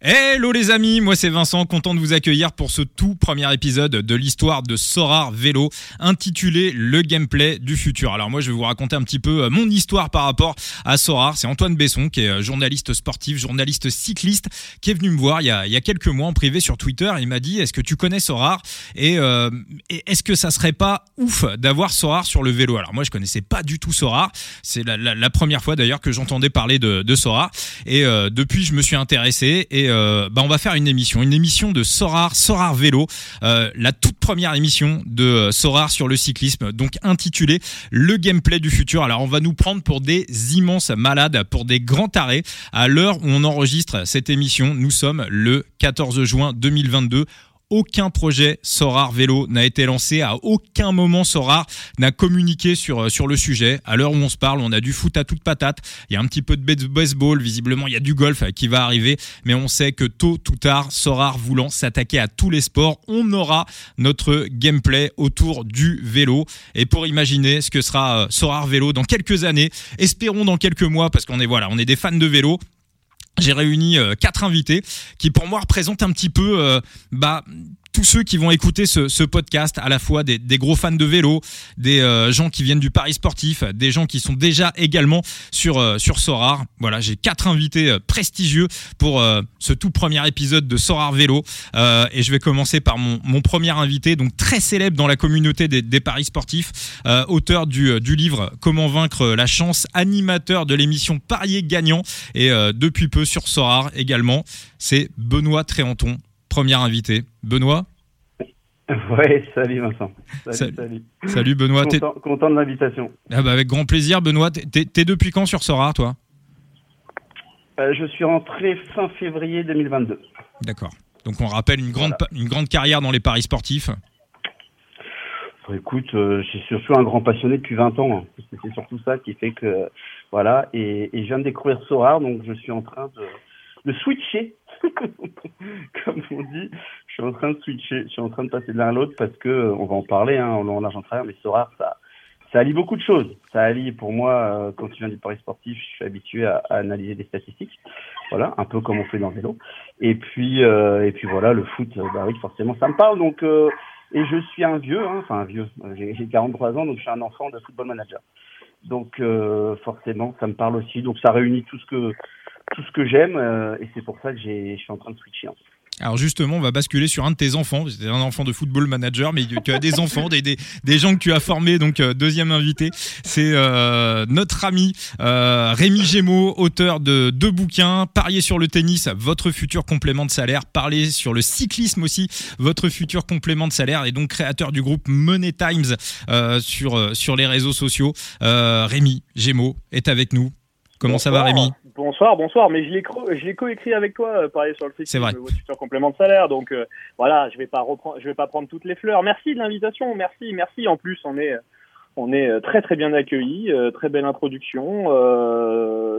Hello les amis, moi c'est Vincent, content de vous accueillir pour ce tout premier épisode de l'histoire de Sorar Vélo intitulé Le gameplay du futur. Alors moi je vais vous raconter un petit peu euh, mon histoire par rapport à Sorar. C'est Antoine Besson qui est euh, journaliste sportif, journaliste cycliste qui est venu me voir il y a, quelques mois en privé sur Twitter. Et il m'a dit est-ce que tu connais Sorar? Et, euh, est-ce que ça serait pas ouf d'avoir Sorar sur le vélo? Alors moi je connaissais pas du tout Sorar, c'est la, première fois d'ailleurs que j'entendais parler de, Sorar. Et depuis je me suis intéressé et euh, bah, on va faire une émission, une émission de Sorar, Sorar Vélo, euh, la toute première émission de euh, Sorar sur le cyclisme, donc intitulée Le gameplay du futur. Alors on va nous prendre pour des immenses malades, pour des grands tarés. À l'heure où on enregistre cette émission, nous sommes le 14 juin 2022 aucun projet Sorar Vélo n'a été lancé. À aucun moment Sorar n'a communiqué sur, euh, sur le sujet. À l'heure où on se parle, on a du foot à toute patate. Il y a un petit peu de baseball. Visiblement, il y a du golf qui va arriver. Mais on sait que tôt ou tard, Sorar voulant s'attaquer à tous les sports, on aura notre gameplay autour du vélo. Et pour imaginer ce que sera euh, Sorar Vélo dans quelques années, espérons dans quelques mois, parce qu'on est voilà, on est des fans de vélo j'ai réuni euh, quatre invités qui pour moi représentent un petit peu euh, bah tous ceux qui vont écouter ce, podcast, à la fois des, gros fans de vélo, des euh, gens qui viennent du Paris sportif, des gens qui sont déjà également sur euh, sur Sorar. Voilà, j'ai quatre invités euh, prestigieux pour ce tout premier épisode de Sorar Vélo, et je vais commencer par mon, mon premier invité, donc très célèbre dans la communauté des, des Paris sportifs, auteur du, du livre Comment vaincre la chance, animateur de l'émission Parier gagnant, et depuis peu sur Sorar également. C'est Benoît Tréanton premier invité. Benoît Ouais, salut Vincent. Salut, salut. salut. Benoît. Content, content de l'invitation. Ah bah avec grand plaisir, Benoît. T'es depuis quand sur Sora, toi? Euh, Je suis rentré fin février 2022. D'accord. Donc on rappelle une grande, une grande carrière dans les paris sportifs. écoute, euh, je suis surtout un grand passionné depuis 20 ans. Hein. C'est surtout ça qui fait que voilà. Et, et, je viens de découvrir Sora, donc je suis en train de, de switcher comme on dit, je suis en train de switcher, je suis en train de passer de l'un à l'autre parce que euh, on va en parler, hein, en long, large, en travers, mais Sora, ça, ça allie beaucoup de choses. Ça allie, pour moi, euh, quand tu viens du Paris sportif, je suis habitué à, analyser des statistiques, voilà, un peu comme on fait dans le vélo. Et puis, euh, et puis voilà, le foot, bah oui, forcément, ça me parle. Donc, et je suis un vieux, hein, enfin un vieux, j'ai 43 ans, donc je suis un enfant de football manager. Donc, forcément, ça me parle aussi. Donc, ça réunit tout ce que tout ce que j'aime euh, et c'est pour ça que je suis en train de switcher. Alors justement, on va basculer sur un de tes enfants. C'est un enfant de football manager, mais tu as des enfants, des, des, des, gens que tu as formés. Donc euh, deuxième invité, c'est euh, notre ami euh, Rémi Gémeaux, auteur de deux bouquins, Parier sur le tennis, votre futur complément de salaire, Parler sur le cyclisme aussi, votre futur complément de salaire, et donc créateur du groupe Money Times euh, sur sur les réseaux sociaux. Rémi Gémeaux est avec nous. Comment ça va Rémi? Bonsoir, bonsoir. Mais je l'ai, coécrit avec toi, euh, pareil sur le site. C'est vrai. Sur complément de salaire. Donc euh, voilà, je vais pas reprendre, je vais pas prendre toutes les fleurs. Merci de l'invitation. Merci, merci. En plus, on est, on est euh, très très bien accueillis. très belle introduction.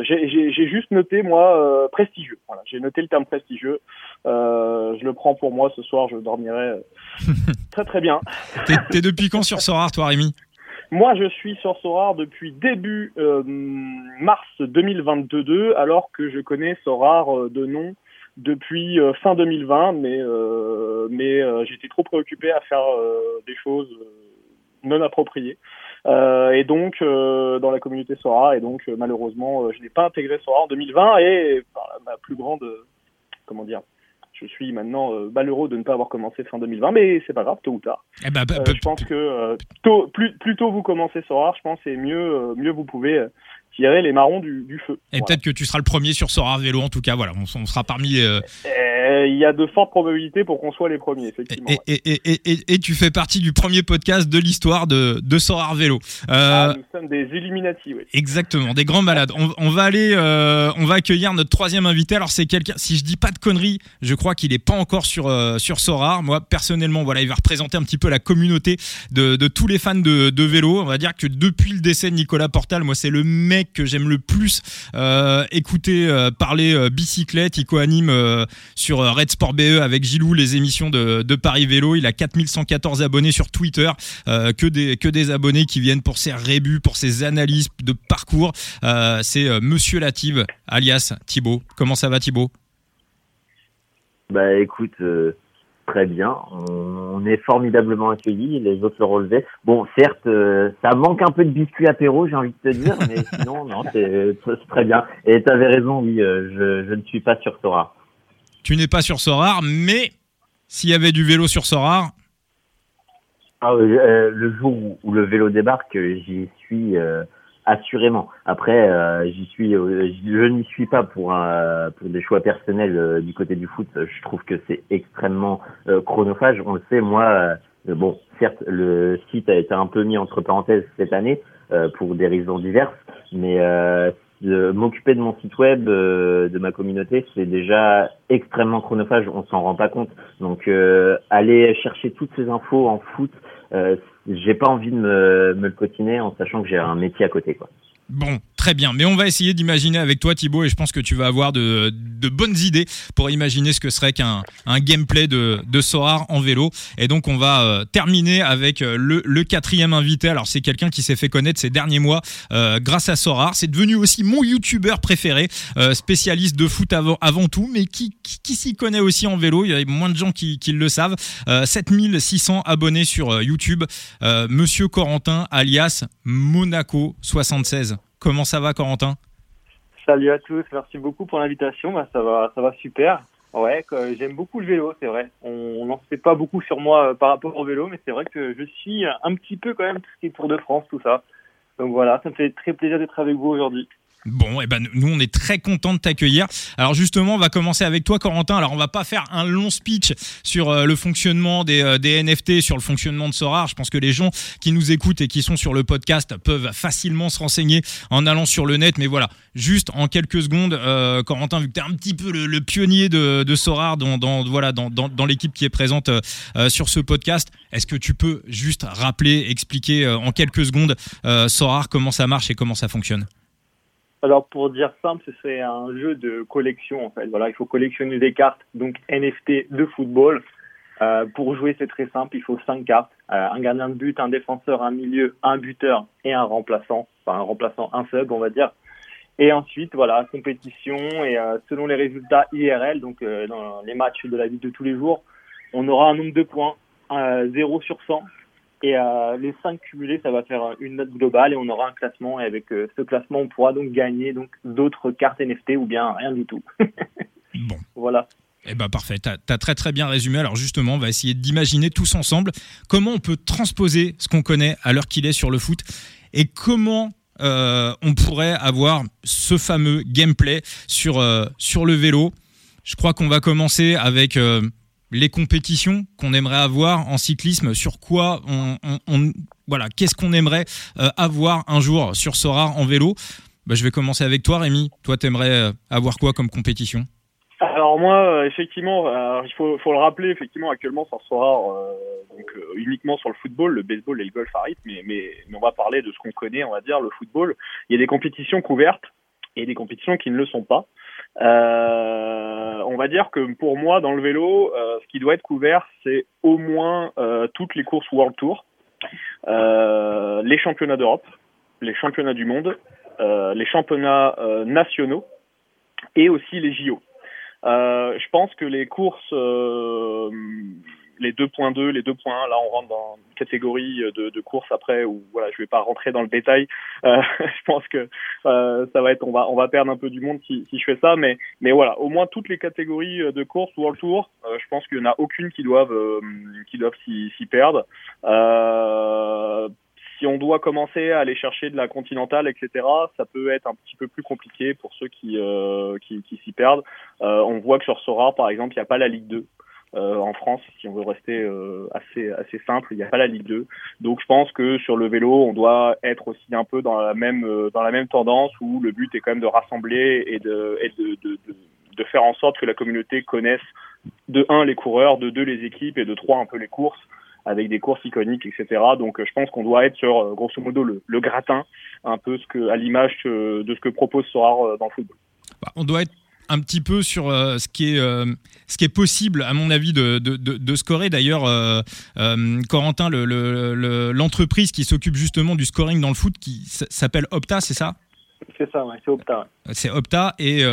j'ai, juste noté moi prestigieux. Voilà, j'ai noté le terme prestigieux. je le prends pour moi ce soir. Je dormirai très très bien. t'es, depuis quand sur Sorar, toi, Rémi? Moi, je suis sur Sorar depuis début euh, mars 2022, alors que je connais Sorar euh, de nom depuis euh, fin 2020, mais mais j'étais trop préoccupé à faire des choses non appropriées. et donc dans la communauté Sora, et donc malheureusement, je n'ai pas intégré Sora en 2020 et ma plus grande comment dire je suis maintenant euh, malheureux de ne pas avoir commencé fin 2020, mais c'est pas grave, tôt ou tard. Eh ben, euh, je pense que euh, tôt, plus, plus tôt vous commencez Sora, je pense, et mieux, mieux vous pouvez tirer les marrons du, feu. Et peut-être que tu seras le premier sur Sora vélo, en tout cas, voilà, on, sera parmi les... Il y a de fortes probabilités pour qu'on soit les premiers, effectivement. Et, et, et, et, tu fais partie du premier podcast de l'histoire de, de Sorar Vélo. Ah, nous sommes des Illuminati, oui. Exactement, des grands malades. On, on va aller, on va accueillir notre troisième invité. Alors c'est quelqu'un, si je dis pas de conneries, je crois qu'il est pas encore sur euh, sur Sorar. Moi personnellement, voilà, il va représenter un petit peu la communauté de, de tous les fans de, de vélo. On va dire que depuis le décès de Nicolas Portal, moi c'est le mec que j'aime le plus euh, écouter euh, parler euh, bicyclette. Il co-anime sur Red Sport BE avec Gilou les émissions de, Paris Vélo. Il a 4114 abonnés sur Twitter, que des que des abonnés qui viennent pour ses rébus, pour ses analyses de parcours. c'est Monsieur Lative alias Thibaut. Comment ça va Thibaut? Bah écoute, très bien. On, est formidablement accueillis, les autres le relevaient. Bon, certes, ça manque un peu de biscuit apéro, j'ai envie de te dire, mais sinon, non, c'est très bien. Et tu avais raison, oui, je, je, ne suis pas sur Sora. Tu n'es pas sur Sorar, mais s'il y avait du vélo sur Sorar, ah, euh, le jour où, le vélo débarque, j'y suis euh, assurément. Après, euh, j'y suis, je n'y suis pas pour pour des choix personnels du côté du foot. Je trouve que c'est extrêmement chronophage. On le sait, moi. bon, certes, le site a été un peu mis entre parenthèses cette année pour des raisons diverses, mais m'occuper de mon site web, de ma communauté, c'est déjà extrêmement chronophage. On s'en rend pas compte. Donc euh, aller chercher toutes ces infos en foot, euh, j'ai pas envie de me, me le cotiner en sachant que j'ai un métier à côté, quoi. Très bien. Mais on va essayer d'imaginer avec toi, Thibaut, et je pense que tu vas avoir de, bonnes idées pour imaginer ce que serait qu'un un gameplay de, de Sorar en vélo. Et donc, on va euh, terminer avec euh, le, quatrième invité. Alors, c'est quelqu'un qui s'est fait connaître ces derniers mois euh, grâce à Sorar. C'est devenu aussi mon youtubeur préféré, spécialiste de foot avant, avant tout, mais qui, qui, s'y connaît aussi en vélo. Il y a moins de gens qui, qui le savent. 7600 abonnés sur YouTube. Monsieur Corentin, alias Monaco 76. Comment ça va, Corentin? Salut à tous, merci beaucoup pour l'invitation. Bah, ça va, ça va super. Ouais, j'aime beaucoup le vélo, c'est vrai. On n'en sait pas beaucoup sur moi euh, par rapport au vélo, mais c'est vrai que je suis un petit peu quand même tout ce qui est Tour de France, tout ça. Donc voilà, ça me fait très plaisir d'être avec vous aujourd'hui. Bon, et eh ben nous on est très content de t'accueillir. Alors justement, on va commencer avec toi, Corentin. Alors on va pas faire un long speech sur euh, le fonctionnement des, euh, des, NFT, sur le fonctionnement de Sorar. Je pense que les gens qui nous écoutent et qui sont sur le podcast peuvent facilement se renseigner en allant sur le net. Mais voilà, juste en quelques secondes, euh, Corentin, vu que tu es un petit peu le, pionnier de, de Sorar dans, dans voilà dans, dans, dans l'équipe qui est présente sur ce podcast, est-ce que tu peux juste rappeler, expliquer en quelques secondes Sorar comment ça marche et comment ça fonctionne? Alors pour dire simple, c'est un jeu de collection en fait. Voilà, il faut collectionner des cartes, donc NFT de football. Euh, pour jouer, c'est très simple. Il faut cinq cartes euh, un gardien de but, un défenseur, un milieu, un buteur et un remplaçant. Enfin, un remplaçant, un sub, on va dire. Et ensuite, voilà, compétition et euh, selon les résultats IRL, donc euh, dans les matchs de la vie de tous les jours, on aura un nombre de points 0 sur 100 et euh, les cinq cumulés, ça va faire une note globale et on aura un classement. Et avec euh, ce classement, on pourra donc gagner donc d'autres cartes NFT ou bien rien du tout. bon. Voilà. Eh ben parfait, tu as, très très bien résumé. Alors justement, on va essayer d'imaginer tous ensemble comment on peut transposer ce qu'on connaît à l'heure qu'il est sur le foot et comment euh, on pourrait avoir ce fameux gameplay sur, sur le vélo. Je crois qu'on va commencer avec les compétitions qu'on aimerait avoir en cyclisme, sur quoi on, voilà, qu'est-ce qu'on aimerait euh, avoir un jour sur Sora en vélo. Bah, je vais commencer avec toi, Rémi. Toi, t'aimerais euh, avoir quoi comme compétition? Alors moi, euh, effectivement, il faut, le rappeler, effectivement, actuellement sur Sora, donc uniquement sur le football, le baseball et le golf mais, mais, mais on va parler de ce qu'on connaît, on va dire, le football. Il y a des compétitions couvertes et des compétitions qui ne le sont pas. Euh, on va dire que pour moi, dans le vélo, euh, ce qui doit être couvert, c'est au moins euh, toutes les courses World Tour, les championnats d'Europe, les championnats du monde, les championnats nationaux et aussi les JO. je pense que les courses les 2.2, les 2.1, là on rentre dans une catégorie de, de courses après où voilà, je vais pas rentrer dans le détail. Euh, je pense que euh, ça va être, on va, on va perdre un peu du monde si, si je fais ça, mais, mais voilà, au moins toutes les catégories de courses World Tour, euh, je pense qu'il y en a aucune qui doivent, euh, qui doivent s'y, s'y perdre. Euh, si on doit commencer à aller chercher de la continentale, etc., ça peut être un petit peu plus compliqué pour ceux qui, euh, qui, qui s'y perdent. Euh, on voit que sur Sora, par exemple, il n'y a pas la Ligue 2. Euh, en France, si on veut rester euh, assez simple, il n'y a pas la Ligue 2. Donc je pense que sur le vélo, on doit être aussi un peu dans la même euh, dans la même tendance où le but est quand même de rassembler et de de, de, de, faire en sorte que la communauté connaisse de un les coureurs, de deux les équipes et de trois un peu les courses avec des courses iconiques, etc. Donc je pense qu'on doit être sur grosso modo le, le gratin, un peu ce que à l'image de ce que propose Sorar dans le football. Bah, on doit être un petit peu sur euh, ce qui est euh, ce qui est possible à mon avis de, de, de, scorer. D'ailleurs, euh, Corentin, l'entreprise le, qui s'occupe justement du scoring dans le foot, qui s'appelle Opta, c'est ça? C'est ça, ouais, c'est Opta. C'est Opta et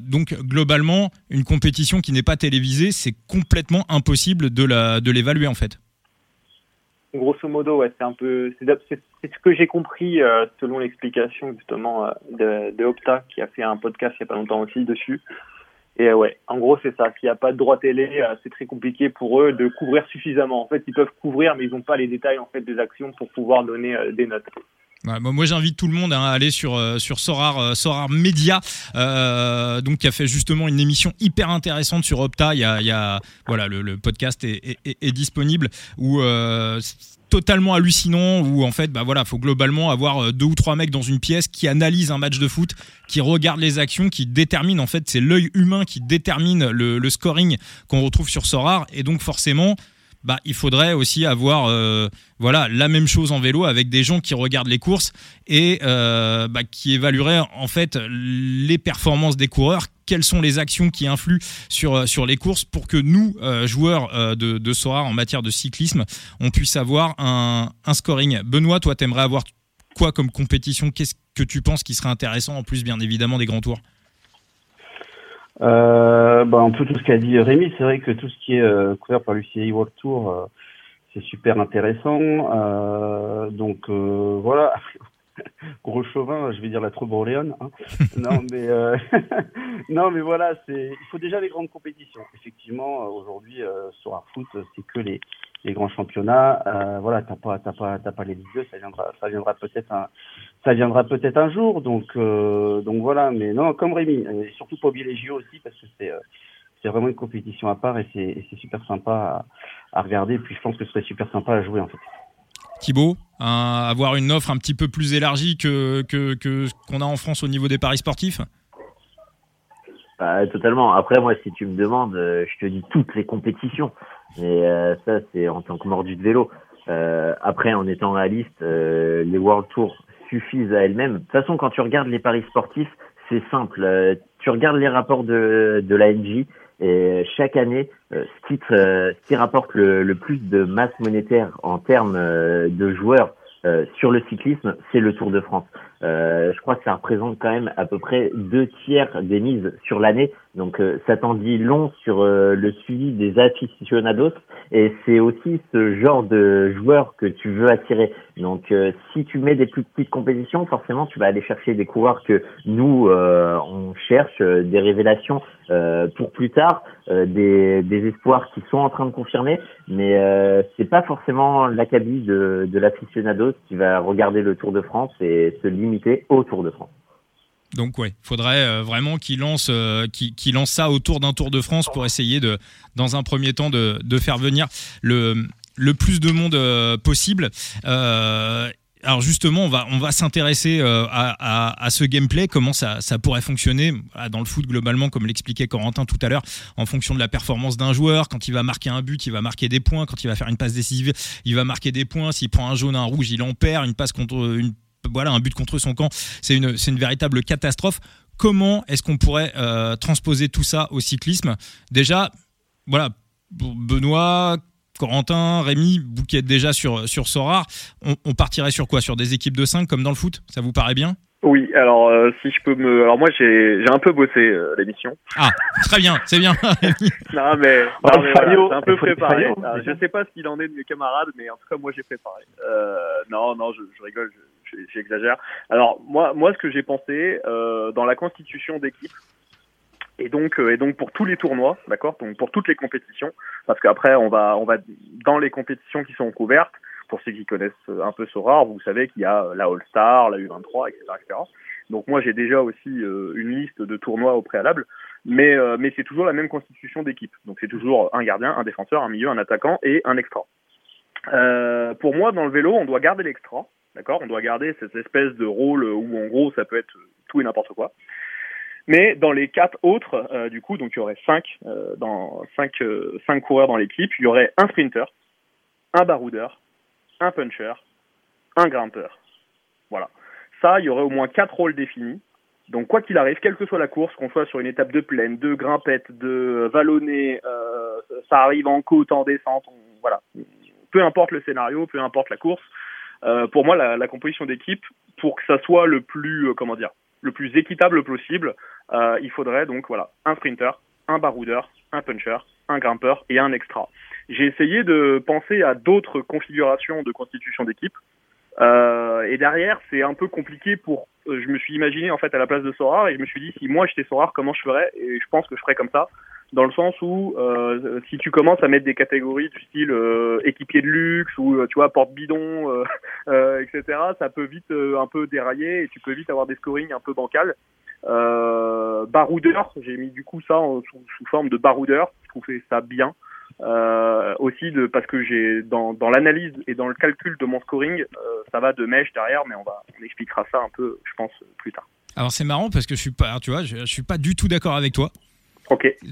donc globalement une compétition qui n'est pas télévisée, c'est complètement impossible de la de l'évaluer en fait. Grosso modo, ouais, c'est un peu, c'est ce que j'ai compris selon l'explication justement de, de, Opta qui a fait un podcast il y a pas longtemps aussi dessus. Et ouais, en gros, c'est ça. S'il n'y a pas de droit télé, euh, c'est très compliqué pour eux de couvrir suffisamment. En fait, ils peuvent couvrir, mais ils n'ont pas les détails en fait des actions pour pouvoir donner euh, des notes. Moi, j'invite tout le monde à aller sur euh, sur Sorar Sorar Media, donc qui a fait justement une émission hyper intéressante sur Opta. Il y a, il y a voilà le, podcast est, est, est, disponible où totalement hallucinant où en fait bah voilà faut globalement avoir euh, deux ou trois mecs dans une pièce qui analysent un match de foot qui regardent les actions qui déterminent en fait c'est l'œil humain qui détermine le, scoring qu'on retrouve sur Sorar et donc forcément bah, il faudrait aussi avoir euh, voilà la même chose en vélo avec des gens qui regardent les courses et euh, bah, qui évalueraient en fait les performances des coureurs. Quelles sont les actions qui influent sur, euh, sur les courses pour que nous, joueurs de, de SORAR en matière de cyclisme, on puisse avoir un, un scoring. Benoît, toi, t'aimerais avoir quoi comme compétition? Qu'est-ce que tu penses qui serait intéressant en plus, bien évidemment, des grands tours? Euh, bah, un peu tout ce qu'a dit Rémi, c'est vrai que tout ce qui est couvert par l'UCI World Tour, c'est super intéressant. donc voilà, gros chauvin, je vais dire la troupe orléans. Hein. non, mais euh, non, mais voilà, c'est il faut déjà les grandes compétitions. Effectivement, euh, aujourd'hui euh, sur un foot, c'est que les les grands championnats. Euh, voilà, t'as pas t'as pas t'as pas les Ligue ça viendra ça viendra peut-être un ça viendra peut-être un jour. Donc donc voilà, mais non, comme Rémi, et surtout pour oublier les JO aussi parce que c'est c'est vraiment une compétition à part et c'est c'est super sympa à, à regarder. Puis je pense que ce serait super sympa à jouer en fait. Thibaut, avoir une offre un petit peu plus élargie que que, que qu'on a en France au niveau des paris sportifs bah, Totalement. Après, moi, si tu me demandes, euh, je te dis toutes les compétitions. Mais euh, ça, c'est en tant que mordu de vélo. Euh, après, en étant réaliste, les World Tours suffisent à elles-mêmes. De toute façon, quand tu regardes les paris sportifs, c'est simple. tu regardes les rapports de, de la NJ et chaque année, euh, ce, qui, ce qui rapporte le, plus de masse monétaire en termes euh, de joueurs euh, sur le cyclisme, c'est le Tour de France. Euh, je crois que ça représente quand même à peu près deux tiers des mises sur l'année. Donc euh, ça t'en dit long sur euh, le suivi des aficionados et c'est aussi ce genre de joueur que tu veux attirer. Donc si tu mets des plus petites compétitions, forcément tu vas aller chercher des coureurs que nous on cherche, des révélations pour plus tard, des, des, espoirs qui sont en train de confirmer, mais c'est pas forcément l'acabit de, de l'aficionados qui va regarder le Tour de France et se limiter au Tour de France. Donc ouais, faudrait euh, vraiment qu'il lance, euh, lance ça autour d'un Tour de France pour essayer de, dans un premier temps, de, faire venir le, plus de monde euh, possible. alors justement, on va, s'intéresser à, ce gameplay, comment ça, ça pourrait fonctionner dans le foot globalement, comme l'expliquait Corentin tout à l'heure, en fonction de la performance d'un joueur. Quand il va marquer un but, il va marquer des points. Quand il va faire une passe décisive, il va marquer des points. S'il prend un jaune, un rouge, il en perd. Une passe contre une voilà, un but contre son camp, c'est une, une véritable catastrophe. Comment est-ce qu'on pourrait euh, transposer tout ça au cyclisme? Déjà, voilà, Benoît, Corentin, Rémi, vous qui êtes déjà sur, sur Sorar, on, partirait sur quoi? Sur des équipes de 5 comme dans le foot? Ça vous paraît bien? Oui, alors euh, si je peux me, alors moi j'ai j'ai un peu bossé euh, l'émission. Ah, très bien, c'est bien. non mais, non, mais voilà, un peu préparé. Alors, je sais pas ce qu'il en est de mes camarades, mais en tout cas moi j'ai préparé. Euh, non, non, je, je rigole, j'exagère. Alors moi, moi, ce que j'ai pensé euh, dans la constitution d'équipe, et donc, euh, et donc pour tous les tournois, d'accord, donc pour toutes les compétitions, parce qu'après on va, on va dans les compétitions qui sont couvertes. Pour ceux qui connaissent un peu Sora, vous savez qu'il y a la All Star, la U23, etc., etc. Donc moi j'ai déjà aussi euh, une liste de tournois au préalable, mais mais c'est toujours la même constitution d'équipe. Donc c'est toujours un gardien, un défenseur, un milieu, un attaquant et un extra. Pour moi dans le vélo, on doit garder l'extra, D'accord? On doit garder cette espèce de rôle où en gros ça peut être tout et n'importe quoi. Mais dans les quatre autres, euh, du coup, donc il y aurait cinq euh, dans cinq euh, cinq coureurs dans l'équipe, il y aurait un sprinter, un baroudeur, un puncher, un grimpeur. Voilà. Ça, il y aurait au moins quatre rôles définis. Donc quoi qu'il arrive, quelle que soit la course, qu'on soit sur une étape de plaine, de grimpette, de vallonnée, ça arrive en côte, en descente, voilà. Peu importe le scénario, peu importe la course, euh, pour moi, la, composition d'équipe, pour que ça soit le plus, euh, comment dire, le plus équitable possible, euh, il faudrait donc voilà un sprinter, un baroudeur, un puncher, un grimpeur et un extra. J'ai essayé de penser à d'autres configurations de constitution d'équipe. Euh, et derrière, c'est un peu compliqué pour. Euh, je me suis imaginé en fait à la place de Sorar et je me suis dit si moi j'étais Sorar, comment je ferais? Et je pense que je ferais comme ça, dans le sens où euh, si tu commences à mettre des catégories du style euh, équipier de luxe ou euh, tu vois porte bidon, etc. Ça peut vite un peu dérailler et tu peux vite avoir des scorings un peu bancals. baroudeur, j'ai mis du coup ça sous, sous, forme de baroudeur. Je trouvais ça bien. Euh, aussi de parce que j'ai dans, dans l'analyse et dans le calcul de mon scoring, euh, ça va de mèche derrière, mais on va on expliquera ça un peu, je pense, plus tard. Alors c'est marrant parce que je suis pas, tu vois, je, je suis pas du tout d'accord avec toi.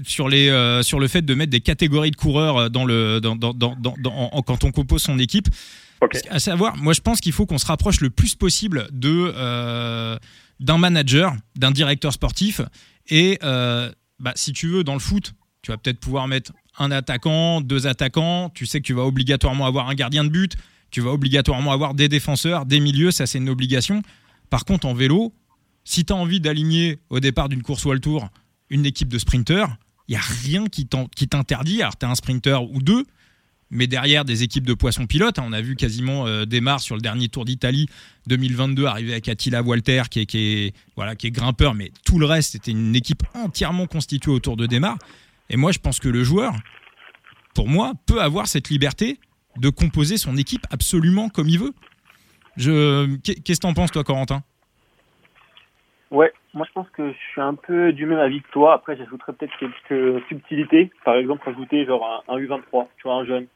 Sur les euh, sur le fait de mettre des catégories de coureurs dans le dans, dans, dans, dans quand on compose son équipe. Okay. À savoir, moi je pense qu'il faut qu'on se rapproche le plus possible de euh, d'un manager, d'un directeur sportif et euh, bah, si tu veux dans le foot, tu vas peut-être pouvoir mettre un attaquant, deux attaquants, tu sais que tu vas obligatoirement avoir un gardien de but, tu vas obligatoirement avoir des défenseurs, des milieux, ça c'est une obligation. Par contre, en vélo, si tu as envie d'aligner au départ d'une course World Tour une équipe de sprinteurs, il n'y a rien qui t'interdit. Alors, tu as un sprinter ou deux, mais derrière des équipes de poissons pilotes, hein, on a vu quasiment euh, démarre sur le dernier Tour d'Italie 2022 arriver avec Attila Walter qui est, qui voilà, qui est grimpeur, mais tout le reste c'était une équipe entièrement constituée autour de Démarre. Et moi, je pense que le joueur, pour moi, peut avoir cette liberté de composer son équipe absolument comme il veut. Je... Qu'est-ce que t'en penses, toi, Corentin? Ouais, moi je pense que je suis un peu du même avis que toi. Après, j'ajouterais peut-être quelques subtilités. Par exemple, ajouter genre un, U23, tu vois, un jeune.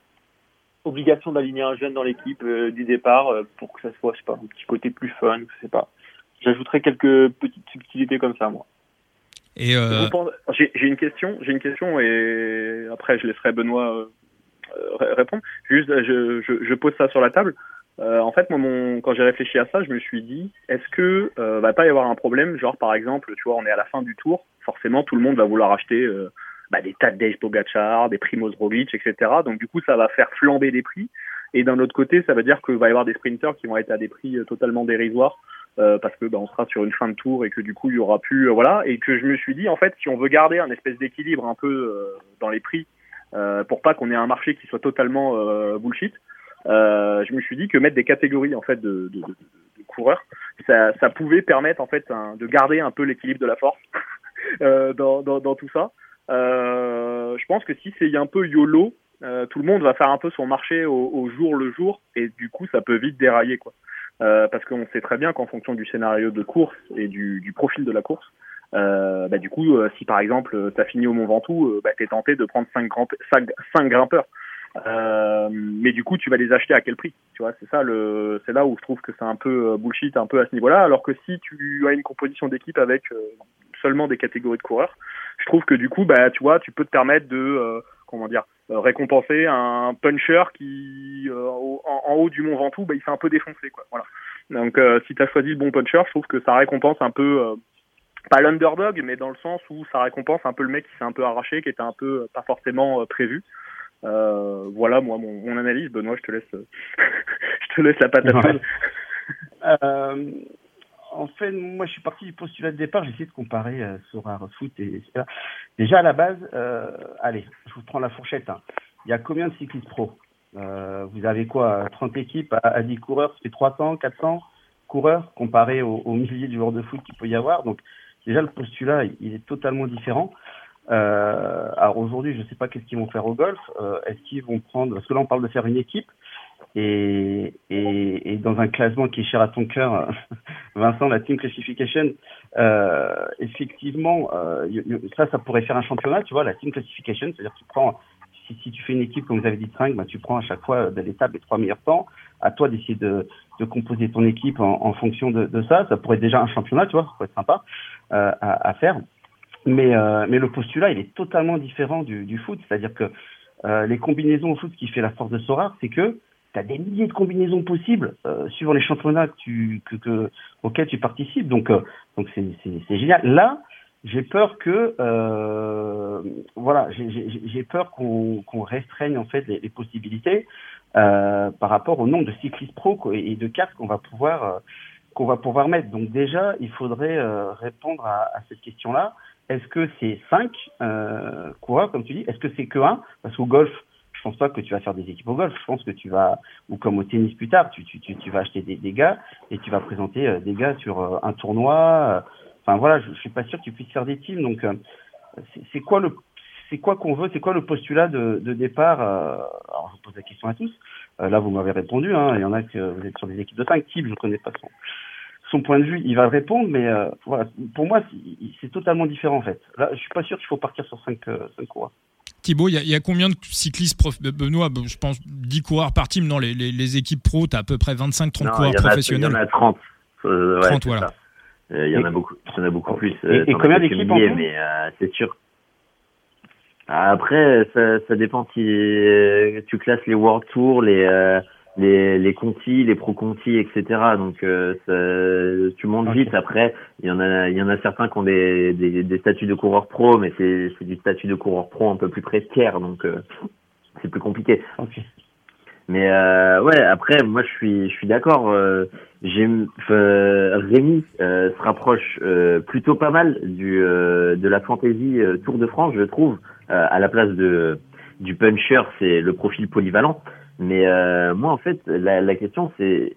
Obligation d'aligner un jeune dans l'équipe euh, du départ euh, pour que ça soit, je sais pas, un petit côté plus fun, je sais pas. J'ajouterais quelques petites subtilités comme ça, moi. Euh... J'ai une question, j'ai une question et après je laisserai Benoît euh, répondre. Juste, je, pose ça sur la table. Euh, en fait, quand j'ai réfléchi à ça, je me suis dit, est-ce que euh, va pas y avoir un problème, genre par exemple, tu vois, on est à la fin du tour, forcément, tout le monde va vouloir acheter euh, bah, des Dave Pogacar, des Primoz Roglic, etc. Donc du coup, ça va faire flamber des prix. Et d'un autre côté, ça veut dire qu'il va y avoir des sprinters qui vont être à des prix euh, totalement dérisoires. Euh, parce que bah, on sera sur une fin de tour et que du coup il y aura plus euh, voilà et que je me suis dit en fait si on veut garder un espèce d'équilibre un peu dans les prix pour pas qu'on ait un marché qui soit totalement bullshit euh, je me suis dit que mettre des catégories en fait de, coureurs, ça, pouvait permettre en fait de garder un peu l'équilibre de la force euh, dans, tout ça. Euh, je pense que si c'est un peu YOLO, euh, tout le monde va faire un peu son marché au, au, jour le jour et du coup ça peut vite dérailler quoi. Euh, parce qu'on sait très bien qu'en fonction du scénario de course et du, du profil de la course, euh, bah, du coup, si par exemple tu as fini au Mont Ventoux, bah, tu es tenté de prendre 5, grimpe, 5, 5 grimpeurs. Euh, mais du coup, tu vas les acheter à quel prix Tu vois, c'est ça le, c'est là où je trouve que c'est un peu euh, bullshit, un peu à ce niveau-là. Alors que si tu as une composition d'équipe avec euh, seulement des catégories de coureurs, je trouve que du coup, bah, tu vois, tu peux te permettre de, euh, comment dire, récompenser un puncher qui, en, en, haut du Mont Ventoux, bah, il fait un peu défoncer, quoi. Voilà. Donc, si tu as choisi le bon puncher, je trouve que ça récompense un peu pas l'underdog, mais dans le sens où ça récompense un peu le mec qui s'est un peu arraché, qui était un peu pas forcément prévu. Euh, voilà, moi, mon, mon, analyse. Benoît, je te laisse, je te laisse la patate. Ouais. euh, en fait, moi, je suis parti du postulat de départ. J'ai essayé de comparer euh, Sora Foot et. Déjà à la base, euh, allez, je vous prends la fourchette. Hein. Il y a combien de cyclistes pro? Euh, Vous avez quoi 30 équipes à, à 10 coureurs, fait 300, 400 coureurs comparé aux, aux milliers de joueurs de foot qu'il peut y avoir. Donc, déjà le postulat, il est totalement différent. Euh, alors aujourd'hui, je ne sais pas qu'est-ce qu'ils vont faire au golf. Euh, Est-ce qu'ils vont prendre parce que là on parle de faire une équipe et, et, et dans un classement qui est cher à ton cœur, Vincent, la team classification. Euh, effectivement, euh, ça, ça pourrait faire un championnat, tu vois, la team classification, c'est-à-dire tu prends si, si, tu fais une équipe, comme vous avez dit, 5, bah, tu prends à chaque fois de l'étape les trois meilleurs temps. À toi d'essayer de, de composer ton équipe en, en fonction de, de, ça. Ça pourrait être déjà un championnat, tu vois, ça pourrait être sympa euh, à, à, faire. Mais, euh, mais le postulat, il est totalement différent du, du foot. C'est-à-dire que euh, les combinaisons au foot, ce qui fait la force de Sorare, c'est que tu as des milliers de combinaisons possibles euh, suivant les championnats auxquels tu participes. Donc, euh, donc c'est, génial. Là, j'ai peur que, euh, voilà, j'ai, peur qu'on, qu'on restreigne en fait les, possibilités par rapport au nombre de cyclistes pro et de cartes qu'on va pouvoir qu'on va pouvoir mettre. Donc déjà, il faudrait euh, répondre à, à cette question-là. Est-ce que c'est 5 euh, coureurs, comme tu dis? Est-ce que c'est que 1 Parce qu'au golf, je pense pas que tu vas faire des équipes au golf. Je pense que tu vas, ou comme au tennis plus tard, tu, vas acheter des, gars et tu vas présenter euh, des gars sur euh, un tournoi. Euh. Enfin voilà, je, je, suis pas sûr que tu puisses faire des teams. Donc c'est quoi le c'est quoi qu'on veut, c'est quoi le postulat de, départ Alors je vous pose la question à tous. là vous m'avez répondu. Hein, il y en a que vous êtes sur des équipes de 5 types, je connais pas son, son point de vue, il va répondre, mais pour moi, c'est totalement différent en fait. Là, je suis pas sûr qu'il faut partir sur 5 euh, coureurs. Thibaut, il y, y, a combien de cyclistes prof... Benoît, je pense 10 coureurs par team. Non, les, les, les équipes pro, tu as à peu près 25-30 coureurs professionnels. Il y en a 30. Euh, ouais, 30, voilà. Euh, il y en a beaucoup, il y en a beaucoup plus. Et, et combien d'équipes en Mais c'est sûr. Après, ça, ça dépend si tu classes les World Tour, les les, les Conti, les Pro Conti, etc. Donc euh, ça, tu montes okay. vite. Après, il y en a, il y en a certains qui ont des, des, des statuts de coureur pro, mais c'est du statut de coureur pro un peu plus précaire, donc euh, c'est plus compliqué. Okay. Mais euh, ouais, après, moi je suis, je suis d'accord. Euh, Rémi euh, se rapproche euh, plutôt pas mal du de la fantaisie Tour de France, je trouve. à la place de du puncher, c'est le profil polyvalent. Mais euh, moi, en fait, la, la question, c'est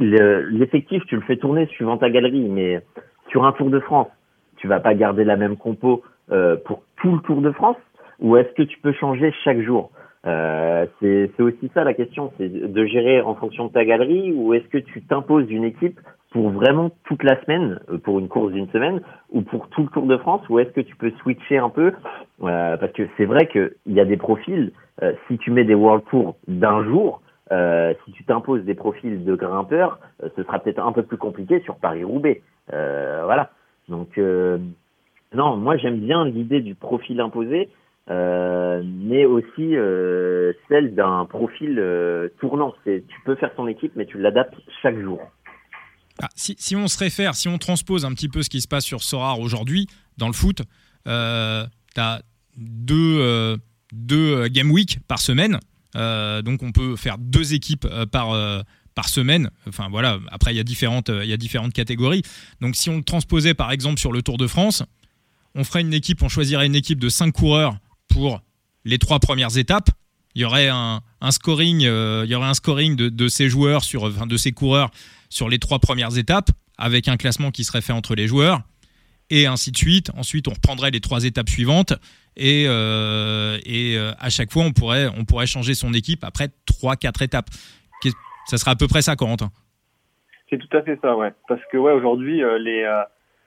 l'effectif, tu le fais tourner suivant ta galerie, mais sur un Tour de France, tu vas pas garder la même compo euh, pour tout le Tour de France, ou est-ce que tu peux changer chaque jour? Euh, C'est aussi ça la question, c'est de gérer en fonction de ta galerie, ou est-ce que tu t'imposes une équipe pour vraiment toute la semaine, euh, pour une course d'une semaine, ou pour tout le Tour de France, ou est-ce que tu peux switcher un peu? Euh, Parce que c'est vrai qu'il y a des profils, euh, si tu mets des World Tours d'un jour, si tu t'imposes des profils de grimpeurs, ce sera peut-être un peu plus compliqué sur Paris-Roubaix. voilà. Donc, non, moi j'aime bien l'idée du profil imposé, mais aussi celle d'un profil tournant. Tu peux faire ton équipe, mais tu l'adaptes chaque jour. Ah, si, on se réfère, si on transpose un petit peu ce qui se passe sur Sorar aujourd'hui, dans le foot, euh, tu as deux, euh, deux game week par semaine. Euh, donc on peut faire deux équipes euh, par, euh, par semaine. Enfin voilà, après il y, a différentes, y a différentes catégories. Donc si on le transposait par exemple sur le Tour de France, on ferait une équipe, on choisirait une équipe de cinq coureurs pour les trois premières étapes. Il y aurait un, scoring, il y aurait un scoring de, ces joueurs sur, enfin, de ces coureurs sur les trois premières étapes, avec un classement qui serait fait entre les joueurs, et ainsi de suite. Ensuite, on reprendrait les trois étapes suivantes, et, euh, euh, à chaque fois, on pourrait, on pourrait changer son équipe après trois, quatre étapes. Ça sera à peu près ça, Corentin? C'est tout à fait ça, ouais. Parce que ouais, aujourd'hui, euh, les, euh,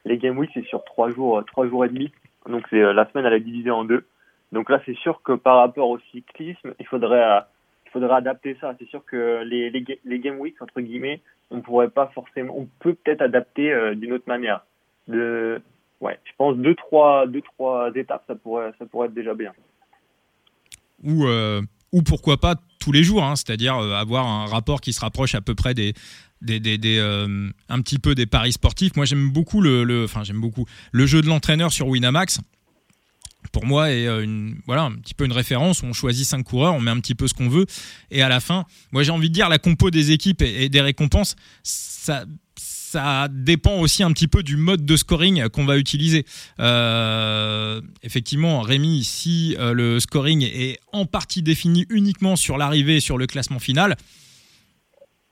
les Game Week, c'est sur trois jours, trois jours et demi. Donc c'est la semaine, elle est divisée en deux. Donc là, c'est sûr que par rapport au cyclisme, il faudrait il faudrait adapter ça. C'est sûr que les, les, game weeks, entre guillemets, on pourrait pas forcément, on peut peut-être adapter euh, d'une autre manière. De, ouais, je pense deux trois, deux trois étapes, ça pourrait, ça pourrait être déjà bien. Ou euh, ou pourquoi pas tous les jours, hein, c'est-à-dire euh, avoir un rapport qui se rapproche à peu près des des, des, euh, un petit peu des paris sportifs. Moi, j'aime beaucoup le, enfin j'aime beaucoup le jeu de l'entraîneur sur Winamax pour moi est une voilà un petit peu une référence on choisit cinq coureurs on met un petit peu ce qu'on veut et à la fin moi j'ai envie de dire la compo des équipes et, des récompenses ça ça dépend aussi un petit peu du mode de scoring qu'on va utiliser. Euh, effectivement, Rémi, si euh, le scoring est en partie défini uniquement sur l'arrivée et sur le classement final,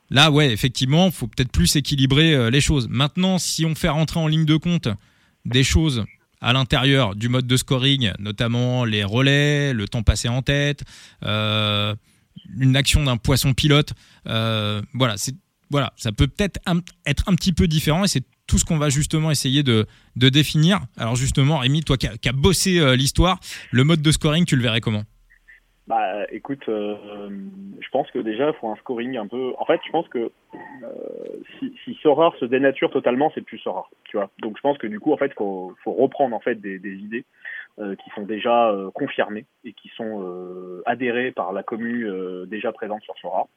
là, ouais, effectivement, faut peut-être plus équilibrer euh, les choses. Maintenant, si on fait rentrer en ligne de compte des choses à l'intérieur du mode de scoring, notamment les relais, le temps passé en tête, euh, une action d'un poisson pilote. Euh, voilà, ça peut peut-être être un petit peu différent et c'est tout ce qu'on va justement essayer de, définir. Alors justement, Rémi, toi qui as, qui as bossé euh, l'histoire, le mode de scoring, tu le verrais comment? Bah, écoute, euh, je pense que déjà, il faut un scoring un peu. En fait, je pense que euh, si, si Sorare se dénature totalement, c'est plus Sorare, tu vois. Donc, je pense que du coup, en fait, faut, faut reprendre en fait des, des idées euh, qui sont déjà euh, confirmées et qui sont euh, adhérées par la commu euh, déjà présente sur Sorare.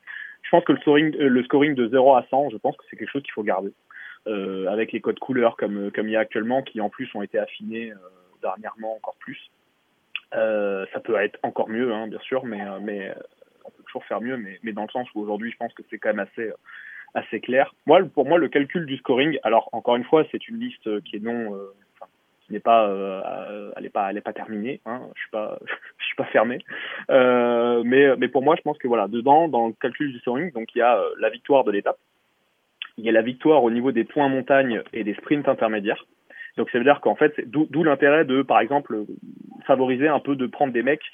Je pense que le scoring, le scoring de 0 à 100, je pense que c'est quelque chose qu'il faut garder. avec les codes couleurs comme comme il y a actuellement, qui en plus ont été affinés dernièrement encore plus. Euh, ça peut être encore mieux, hein, bien sûr, mais, mais on peut toujours faire mieux, mais, mais dans le sens où aujourd'hui, je pense que c'est quand même assez, assez clair. Moi, pour moi, le calcul du scoring, alors encore une fois, c'est une liste qui est non, euh, n'est pas, euh, elle est pas, elle est pas terminée. Hein, je suis pas, je suis pas fermé. Euh, mais, mais pour moi, je pense que voilà, dedans, dans le calcul du scoring, donc il y a la victoire de l'étape, il y a la victoire au niveau des points montagne et des sprints intermédiaires. Donc ça veut dire qu'en fait, d'où l'intérêt de, par exemple, favoriser un peu de prendre des mecs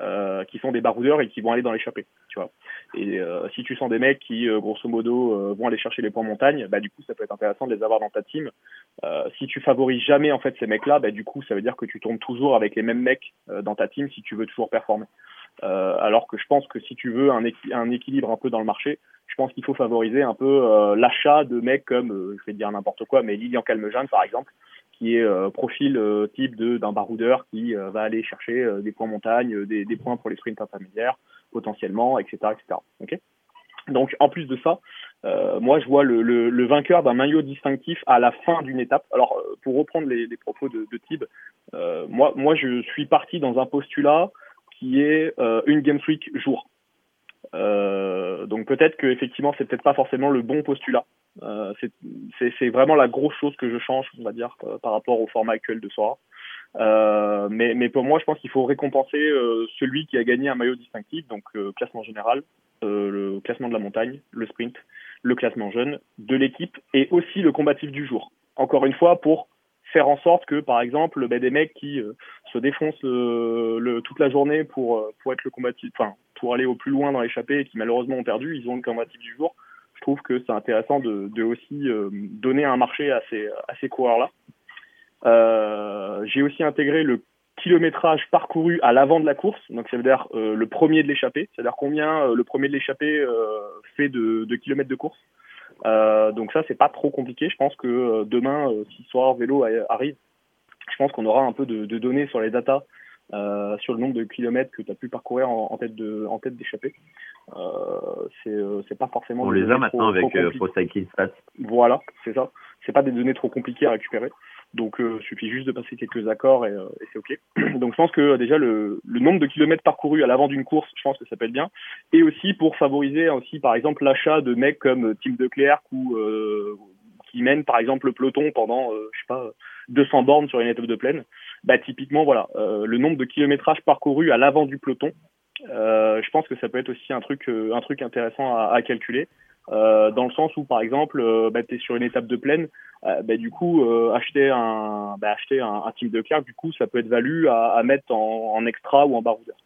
euh, qui sont des baroudeurs et qui vont aller dans l'échappée, tu vois. Et euh, si tu sens des mecs qui, euh, grosso modo, euh, vont aller chercher les points montagne, bah du coup, ça peut être intéressant de les avoir dans ta team. si tu favorises jamais en fait ces mecs-là, bah du coup, ça veut dire que tu tournes toujours avec les mêmes mecs dans ta team si tu veux toujours performer. alors que je pense que si tu veux un, équilibre un peu dans le marché, je pense qu'il faut favoriser un peu l'achat de mecs comme, je vais dire n'importe quoi, mais Lilian Calmejane par exemple, qui est euh, profil euh, type d'un baroudeur qui euh, va aller chercher des points montagne, des, des, points pour les sprints intermédiaires potentiellement, etc., etc. Ok? Donc en plus de ça, moi je vois le, le, vainqueur d'un maillot distinctif à la fin d'une étape. Alors pour reprendre les, propos de, de Tib, moi moi je suis parti dans un postulat qui est une game freak jour. donc peut-être que effectivement c'est peut-être pas forcément le bon postulat. Euh, c'est vraiment la grosse chose que je change, on va dire, euh, par rapport au format actuel de Sora. Euh, mais, mais pour moi, je pense qu'il faut récompenser euh, celui qui a gagné un maillot distinctif, donc euh, classement général, le classement de la montagne, le sprint, le classement jeune de l'équipe et aussi le combatif du jour. Encore une fois, pour faire en sorte que, par exemple, ben, des mecs qui se défoncent le, toute la journée pour, être le pour aller au plus loin dans l'échappée et qui malheureusement ont perdu, ils ont le combatif du jour je trouve que c'est intéressant de, aussi euh, donner un marché à ces, coureurs-là. Euh, j'ai aussi intégré le kilométrage parcouru à l'avant de la course, donc ça veut dire euh, le premier de l'échappée, c'est-à-dire combien le premier de l'échappée fait de, kilomètres de course. donc ça c'est pas trop compliqué. Je pense que demain, si Soir Vélo arrive, je pense qu'on aura un peu de données sur les datas euh, sur le nombre de kilomètres que tu as pu parcourir en, en tête de en tête d'échappée. Euh, c'est euh, pas forcément. On les a maintenant avec euh, ProCycling Stats. Voilà, c'est ça. C'est pas des données trop compliquées à récupérer. Donc, euh, suffit juste de passer quelques accords et, et c'est ok. Donc, je pense que déjà le, le nombre de kilomètres parcourus à l'avant d'une course, je pense que ça peut être bien. Et aussi pour favoriser aussi, par exemple, l'achat de mecs comme Tim Declercq ou qui mènent par exemple le peloton pendant, je sais pas, 200 bornes sur une étape de plaine bah, typiquement, voilà, euh, le nombre de kilométrages parcourus à l'avant du peloton, euh, je pense que ça peut être aussi un truc, euh, un truc intéressant à, à calculer. Euh, dans le sens où par exemple euh, bah, tu es sur une étape de plaine euh, bah, du coup acheter un bah, acheter un, team de Clark du coup ça peut être valu à, à mettre en, en, extra ou en baroudeur.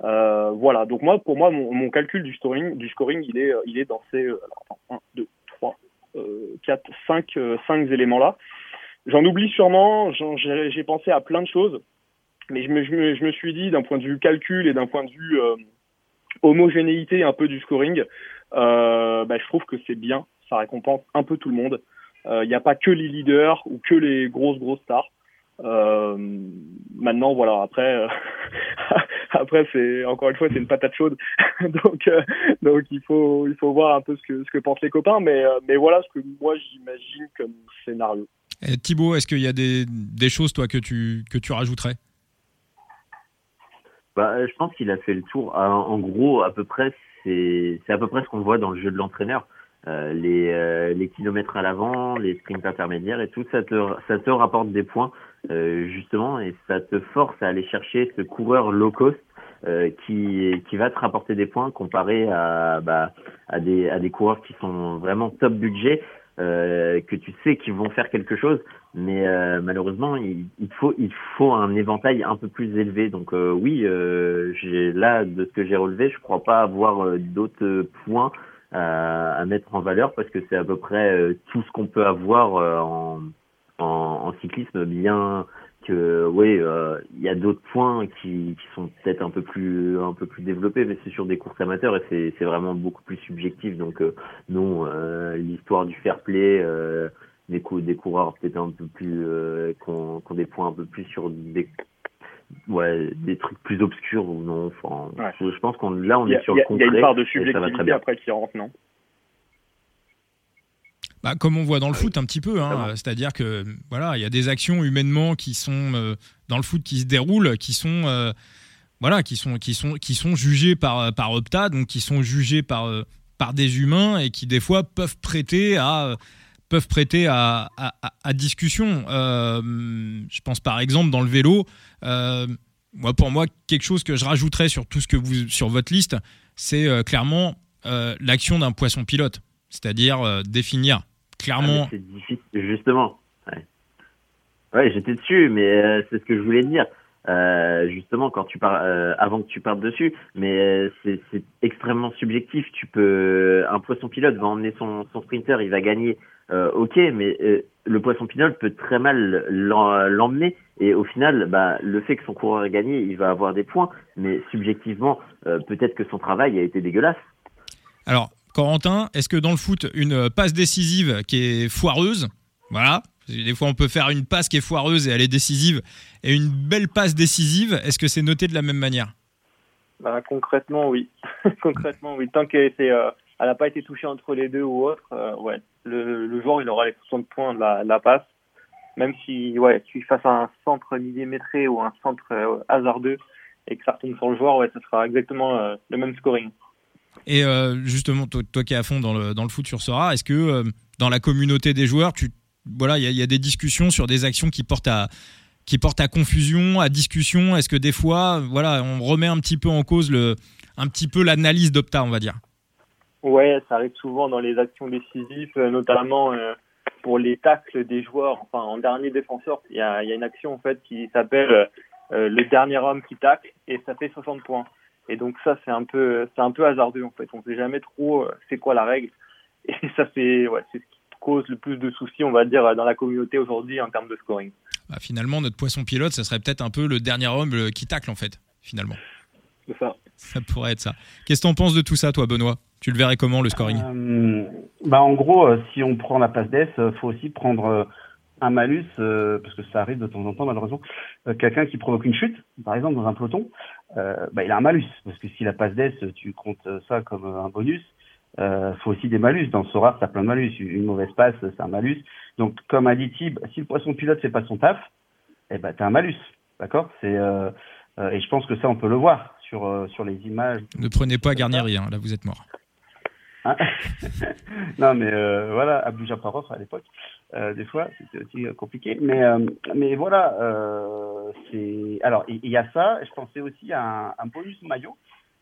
Voilà. Donc moi pour moi mon, mon, calcul du scoring du scoring il est il est dans ces alors, 1 2 3 4 5 5 éléments là J'en oublie sûrement, j'ai pensé à plein de choses, mais je me, je me, je me suis dit d'un point de vue calcul et d'un point de vue euh, homogénéité un peu du scoring, euh, bah, je trouve que c'est bien, ça récompense un peu tout le monde. Il euh, n'y a pas que les leaders ou que les grosses grosses stars. Euh, maintenant, voilà. Après, euh, après, c'est encore une fois, c'est une patate chaude. donc, euh, donc il faut, il faut voir un peu ce que, ce que pensent les copains. Mais, mais voilà ce que moi j'imagine comme scénario. Et Thibaut, est-ce qu'il y a des, des, choses, toi, que tu, que tu rajouterais? Bah, Je pense qu'il a fait le tour. Ah, en gros, à peu près, c'est à peu près ce qu'on voit dans le jeu de l'entraîneur. Euh, les, euh, les kilomètres à l'avant, les sprints intermédiaires et tout, ça te, ça te rapporte des points, justement, et ça te force à aller chercher ce coureur low cost euh, qui, qui va te rapporter des points comparé à, bah, à, des, à des coureurs qui sont vraiment top budget euh, que tu sais qu'ils vont faire quelque chose, mais euh, malheureusement il, il, faut il faut un éventail un peu plus élevé. Donc euh, oui, euh, j'ai là de ce que j'ai relevé, je crois pas avoir euh, d'autres points à, à, mettre en valeur parce que c'est à peu près tout ce qu'on peut avoir en, en, en, cyclisme bien que oui, euh, il y a d'autres points qui, qui sont peut-être un peu plus un peu plus développés, mais c'est sur des courses amateurs et c'est c'est vraiment beaucoup plus subjectif. Donc euh, non, euh, l'histoire du fair play, euh, des coups des coureurs peut-être un peu plus euh, qui ont, des points un peu plus sur des ouais des trucs plus obscurs ou non. Enfin, ouais. je, pense qu'on là on est sur le concret. Il y a une part de subjectivité après qui rentre, non? Bah, comme on voit dans le foot un petit peu, hein, c'est-à-dire que voilà, il y a des actions humainement qui sont euh, dans le foot qui se déroulent, qui sont euh, voilà, qui sont qui sont qui sont jugées par par Opta, donc qui sont jugées par euh, par des humains et qui des fois peuvent prêter à peuvent prêter à, à, discussion. je pense par exemple dans le vélo. moi, pour moi, quelque chose que je rajouterais sur tout ce que vous sur votre liste, c'est clairement l'action d'un poisson pilote, c'est-à-dire définir clairement. Ah, c'est difficile, justement. Ouais, j'étais dessus, mais euh, c'est ce que je voulais te dire. Euh, justement, quand tu pars, euh, avant que tu partes dessus, mais c'est extrêmement subjectif. Tu peux, un poisson pilote va emmener son, son sprinter, il va gagner, ok, mais le poisson pilote peut très mal l'emmener et au final, bah, le fait que son coureur ait gagné, il va avoir des points, mais subjectivement, peut-être que son travail a été dégueulasse. Alors, Corentin, est-ce que dans le foot, une passe décisive qui est foireuse, voilà, des fois, on peut faire une passe qui est foireuse et elle est décisive, et une belle passe décisive. Est-ce que c'est noté de la même manière? Bah, Concrètement, oui. concrètement, oui. Tant qu'elle n'a euh, pas été touchée entre les deux ou autre, euh, ouais. Le, joueur, il aura les 60 points de la, passe. Même si ouais, tu fasses un centre millimétré ou un centre euh, hasardeux et que ça retombe sur le joueur, ouais, ça sera exactement le même scoring. Et justement, toi, qui es à fond dans le, dans le foot sur Sora, est-ce que dans la communauté des joueurs, tu voilà, il y, a des discussions sur des actions qui portent à qui portent à confusion, à discussion? Est-ce que des fois, voilà, on remet un petit peu en cause le, un petit peu l'analyse d'Opta, on va dire? Ouais, ça arrive souvent dans les actions décisives, euh, notamment euh, pour les tacles des joueurs. Enfin, en dernier défenseur, il y a, y a, une action en fait qui s'appelle euh, le dernier homme qui tacle et ça fait 60 points. Et donc ça, c'est un peu, c'est un peu hasardeux en fait. On sait jamais trop c'est quoi la règle. Et ça fait, ouais, c'est ce qui cause le plus de soucis, on va dire, dans la communauté aujourd'hui en termes de scoring. Bah, finalement, notre poisson pilote, ça serait peut-être un peu le dernier homme euh, qui tacle, en fait, finalement. C'est ça. Ça pourrait être ça. Qu'est-ce que tu en penses de tout ça, toi, Benoît? Tu le verrais comment, le scoring? Euh, bah, En gros, euh, si on prend la passe d'ess, il faut aussi prendre un malus, parce que ça arrive de temps en temps, malheureusement. Quelqu'un qui provoque une chute, par exemple, dans un peloton, bah, il a un malus. Parce que si la passe d'ess, tu comptes ça comme un bonus, euh, faut aussi des malus. Dans Sora, ça plein de malus. Une mauvaise passe, c'est un malus. Donc, comme a dit Tib, si le poisson pilote fait pas son taf, eh ben, t'as un malus. D'accord? C'est euh, euh, et je pense que ça, on peut le voir sur euh, sur les images. Ne prenez pas Garnieri, hein, là, vous êtes mort. Hein non, mais euh, voilà, Abdou Japarov à l'époque, des fois, c'était aussi compliqué. Mais mais voilà, c'est alors il y, a ça. Je pensais aussi à un, un bonus maillot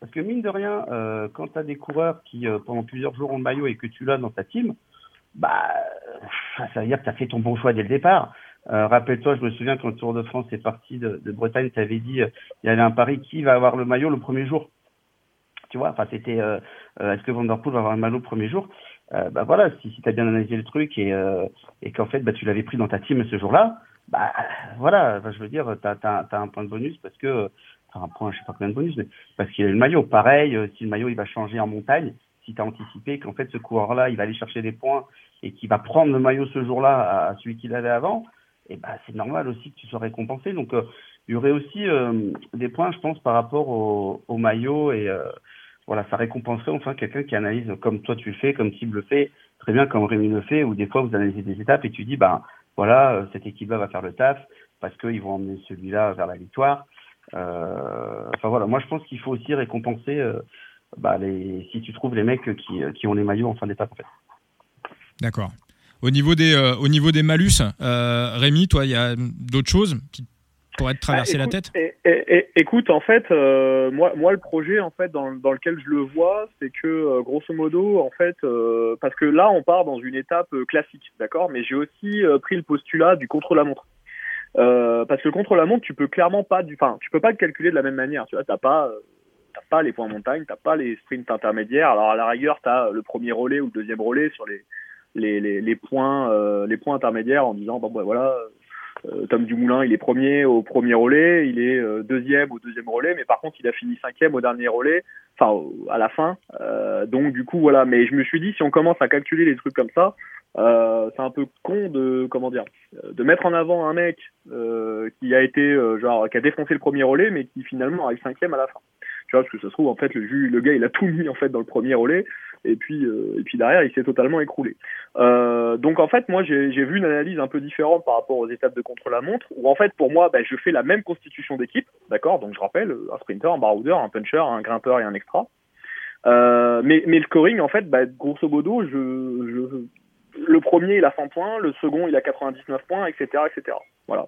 parce que mine de rien, euh, quand tu as des coureurs qui, euh, pendant plusieurs jours, ont le maillot et que tu l'as dans ta team, bah, ça veut dire que tu as fait ton bon choix dès le départ. Euh, rappelle-toi, je me souviens quand le Tour de France est parti de, de Bretagne, tu avais dit, il y avait un pari qui va avoir le maillot le premier jour? Tu vois, enfin, c'était, est-ce que Van Der Poel va avoir maillot le premier jour? Bah voilà, si, si tu as bien analysé le truc et, et qu'en fait, bah, tu l'avais pris dans ta team ce jour-là, bah voilà, je veux dire, tu as, un point de bonus parce que un point, je sais pas combien de bonus, mais parce qu'il a le maillot. Pareil, euh, si le maillot il va changer en montagne, si tu as anticipé qu'en fait ce coureur-là, il va aller chercher des points et qu'il va prendre le maillot ce jour-là à, celui qu'il avait avant, et eh ben c'est normal aussi que tu sois récompensé. Donc euh, il y aurait aussi euh, des points, je pense, par rapport au, au maillot et voilà, ça récompenserait enfin quelqu'un qui analyse comme toi tu le fais, comme Tib le fait, très bien comme Rémi le fait, ou des fois vous analysez des étapes et tu dis bah voilà cette équipe-là va faire le taf parce qu'ils vont emmener celui-là vers la victoire. Euh, enfin voilà, moi je pense qu'il faut aussi récompenser euh, bah, les, si tu trouves les mecs qui, qui ont les maillots en fin d'étape en. D'accord. Au niveau des, euh, au niveau des malus, Rémi, toi, il y a d'autres choses qui pourraient te traverser la tête Écoute, en fait, moi, moi, le projet, en fait, dans, dans lequel je le vois, c'est que, grosso modo, en fait, parce que là, on part dans une étape classique, d'accord? Mais j'ai aussi pris le postulat du contre-la-montre. Euh, parce que contre la montre, tu peux clairement pas, du, enfin, tu peux pas le calculer de la même manière. Tu vois, t'as pas, euh, t'as pas les points montagne, t'as pas les sprints intermédiaires. Alors à la rigueur, t'as le premier relais ou le deuxième relais sur les les, les, les points euh, les points intermédiaires en disant bon bah voilà euh, Tom Dumoulin, il est premier au premier relais, il est euh, deuxième au deuxième relais, mais par contre, il a fini cinquième au dernier relais, enfin à la fin. Euh, donc du coup, voilà. Mais je me suis dit, si on commence à calculer les trucs comme ça, c'est un peu con de comment dire, de mettre en avant un mec qui a été genre qui a défoncé le premier relais, mais qui finalement arrive cinquième à la fin. Tu vois, parce que ça se trouve en fait le, le gars il a tout mis en fait dans le premier relais et puis euh, et puis derrière il s'est totalement écroulé. Euh, donc en fait moi j'ai vu une analyse un peu différente par rapport aux étapes de contre-la-montre où en fait pour moi ben, je fais la même constitution d'équipe, d'accord Donc je rappelle un sprinter, un baroudeur, un puncher, un grimpeur et un extra. mais, mais le scoring, en fait, bah, grosso modo, le premier, il a 100 points, le second, il a 99 points, etc., etc. Voilà.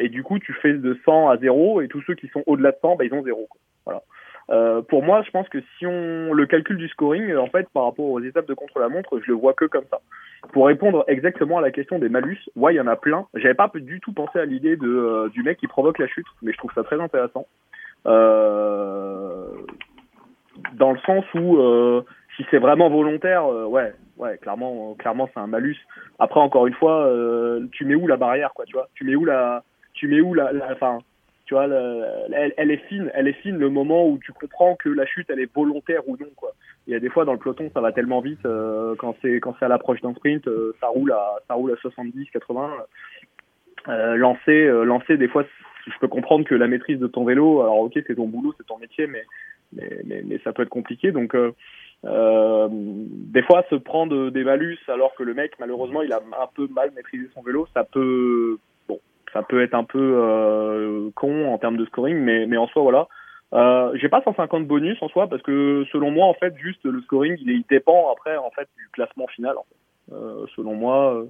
et du coup, tu fais de 100 à 0, et tous ceux qui sont au-delà de 100, bah, ils ont 0. Voilà. Euh, pour moi, je pense que si on le calcul du scoring, en fait, par rapport aux étapes de contre-la-montre, je le vois que comme ça. Pour répondre exactement à la question des malus, ouais, il y en a plein. J'avais pas du tout pensé à l'idée de euh, du mec qui provoque la chute, mais je trouve ça très intéressant. Euh, dans le sens où si c'est vraiment volontaire, ouais, ouais, clairement, clairement, c'est un malus. Après, encore une fois, tu mets où la barrière, quoi, tu vois? Tu mets où la, tu mets où la, enfin tu vois, elle, est fine, elle est fine le moment où tu comprends que la chute elle est volontaire ou non. Il y a des fois dans le peloton ça va tellement vite euh, quand c'est quand c'est à l'approche d'un sprint, euh, ça roule à ça roule à 70, 80. Euh, lancer lancer des fois je peux comprendre que la maîtrise de ton vélo, alors ok c'est ton boulot, c'est ton métier, mais mais, mais, ça peut être compliqué donc. des fois, se prendre des malus alors que le mec, malheureusement, il a un peu mal maîtrisé son vélo, ça peut ça peut être un peu euh, con en termes de scoring, mais, mais en soi, voilà. Euh, j'ai pas 150 bonus en soi parce que selon moi, en fait, juste le scoring, il, il dépend après en fait du classement final. En fait. euh, selon moi, euh,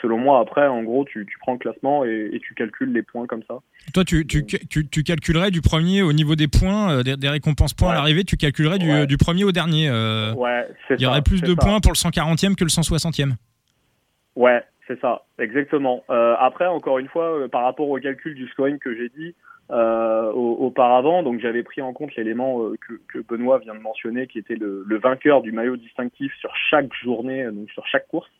selon moi, après, en gros, tu, tu prends le classement et, et, tu calcules les points comme ça. Toi, tu, tu, tu, tu calculerais du premier au niveau des points, des, des, récompenses points à l'arrivée, tu calculerais du, ouais. du, premier au dernier. ouais, il y aurait plus de ça. points pour le 140e que le 160e. Ouais, c'est ça, exactement. Euh, après, encore une fois, euh, par rapport au calcul du scoring que j'ai dit euh, auparavant, donc j'avais pris en compte l'élément euh, que, que, Benoît vient de mentionner, qui était le, le, vainqueur du maillot distinctif sur chaque journée, donc sur chaque course.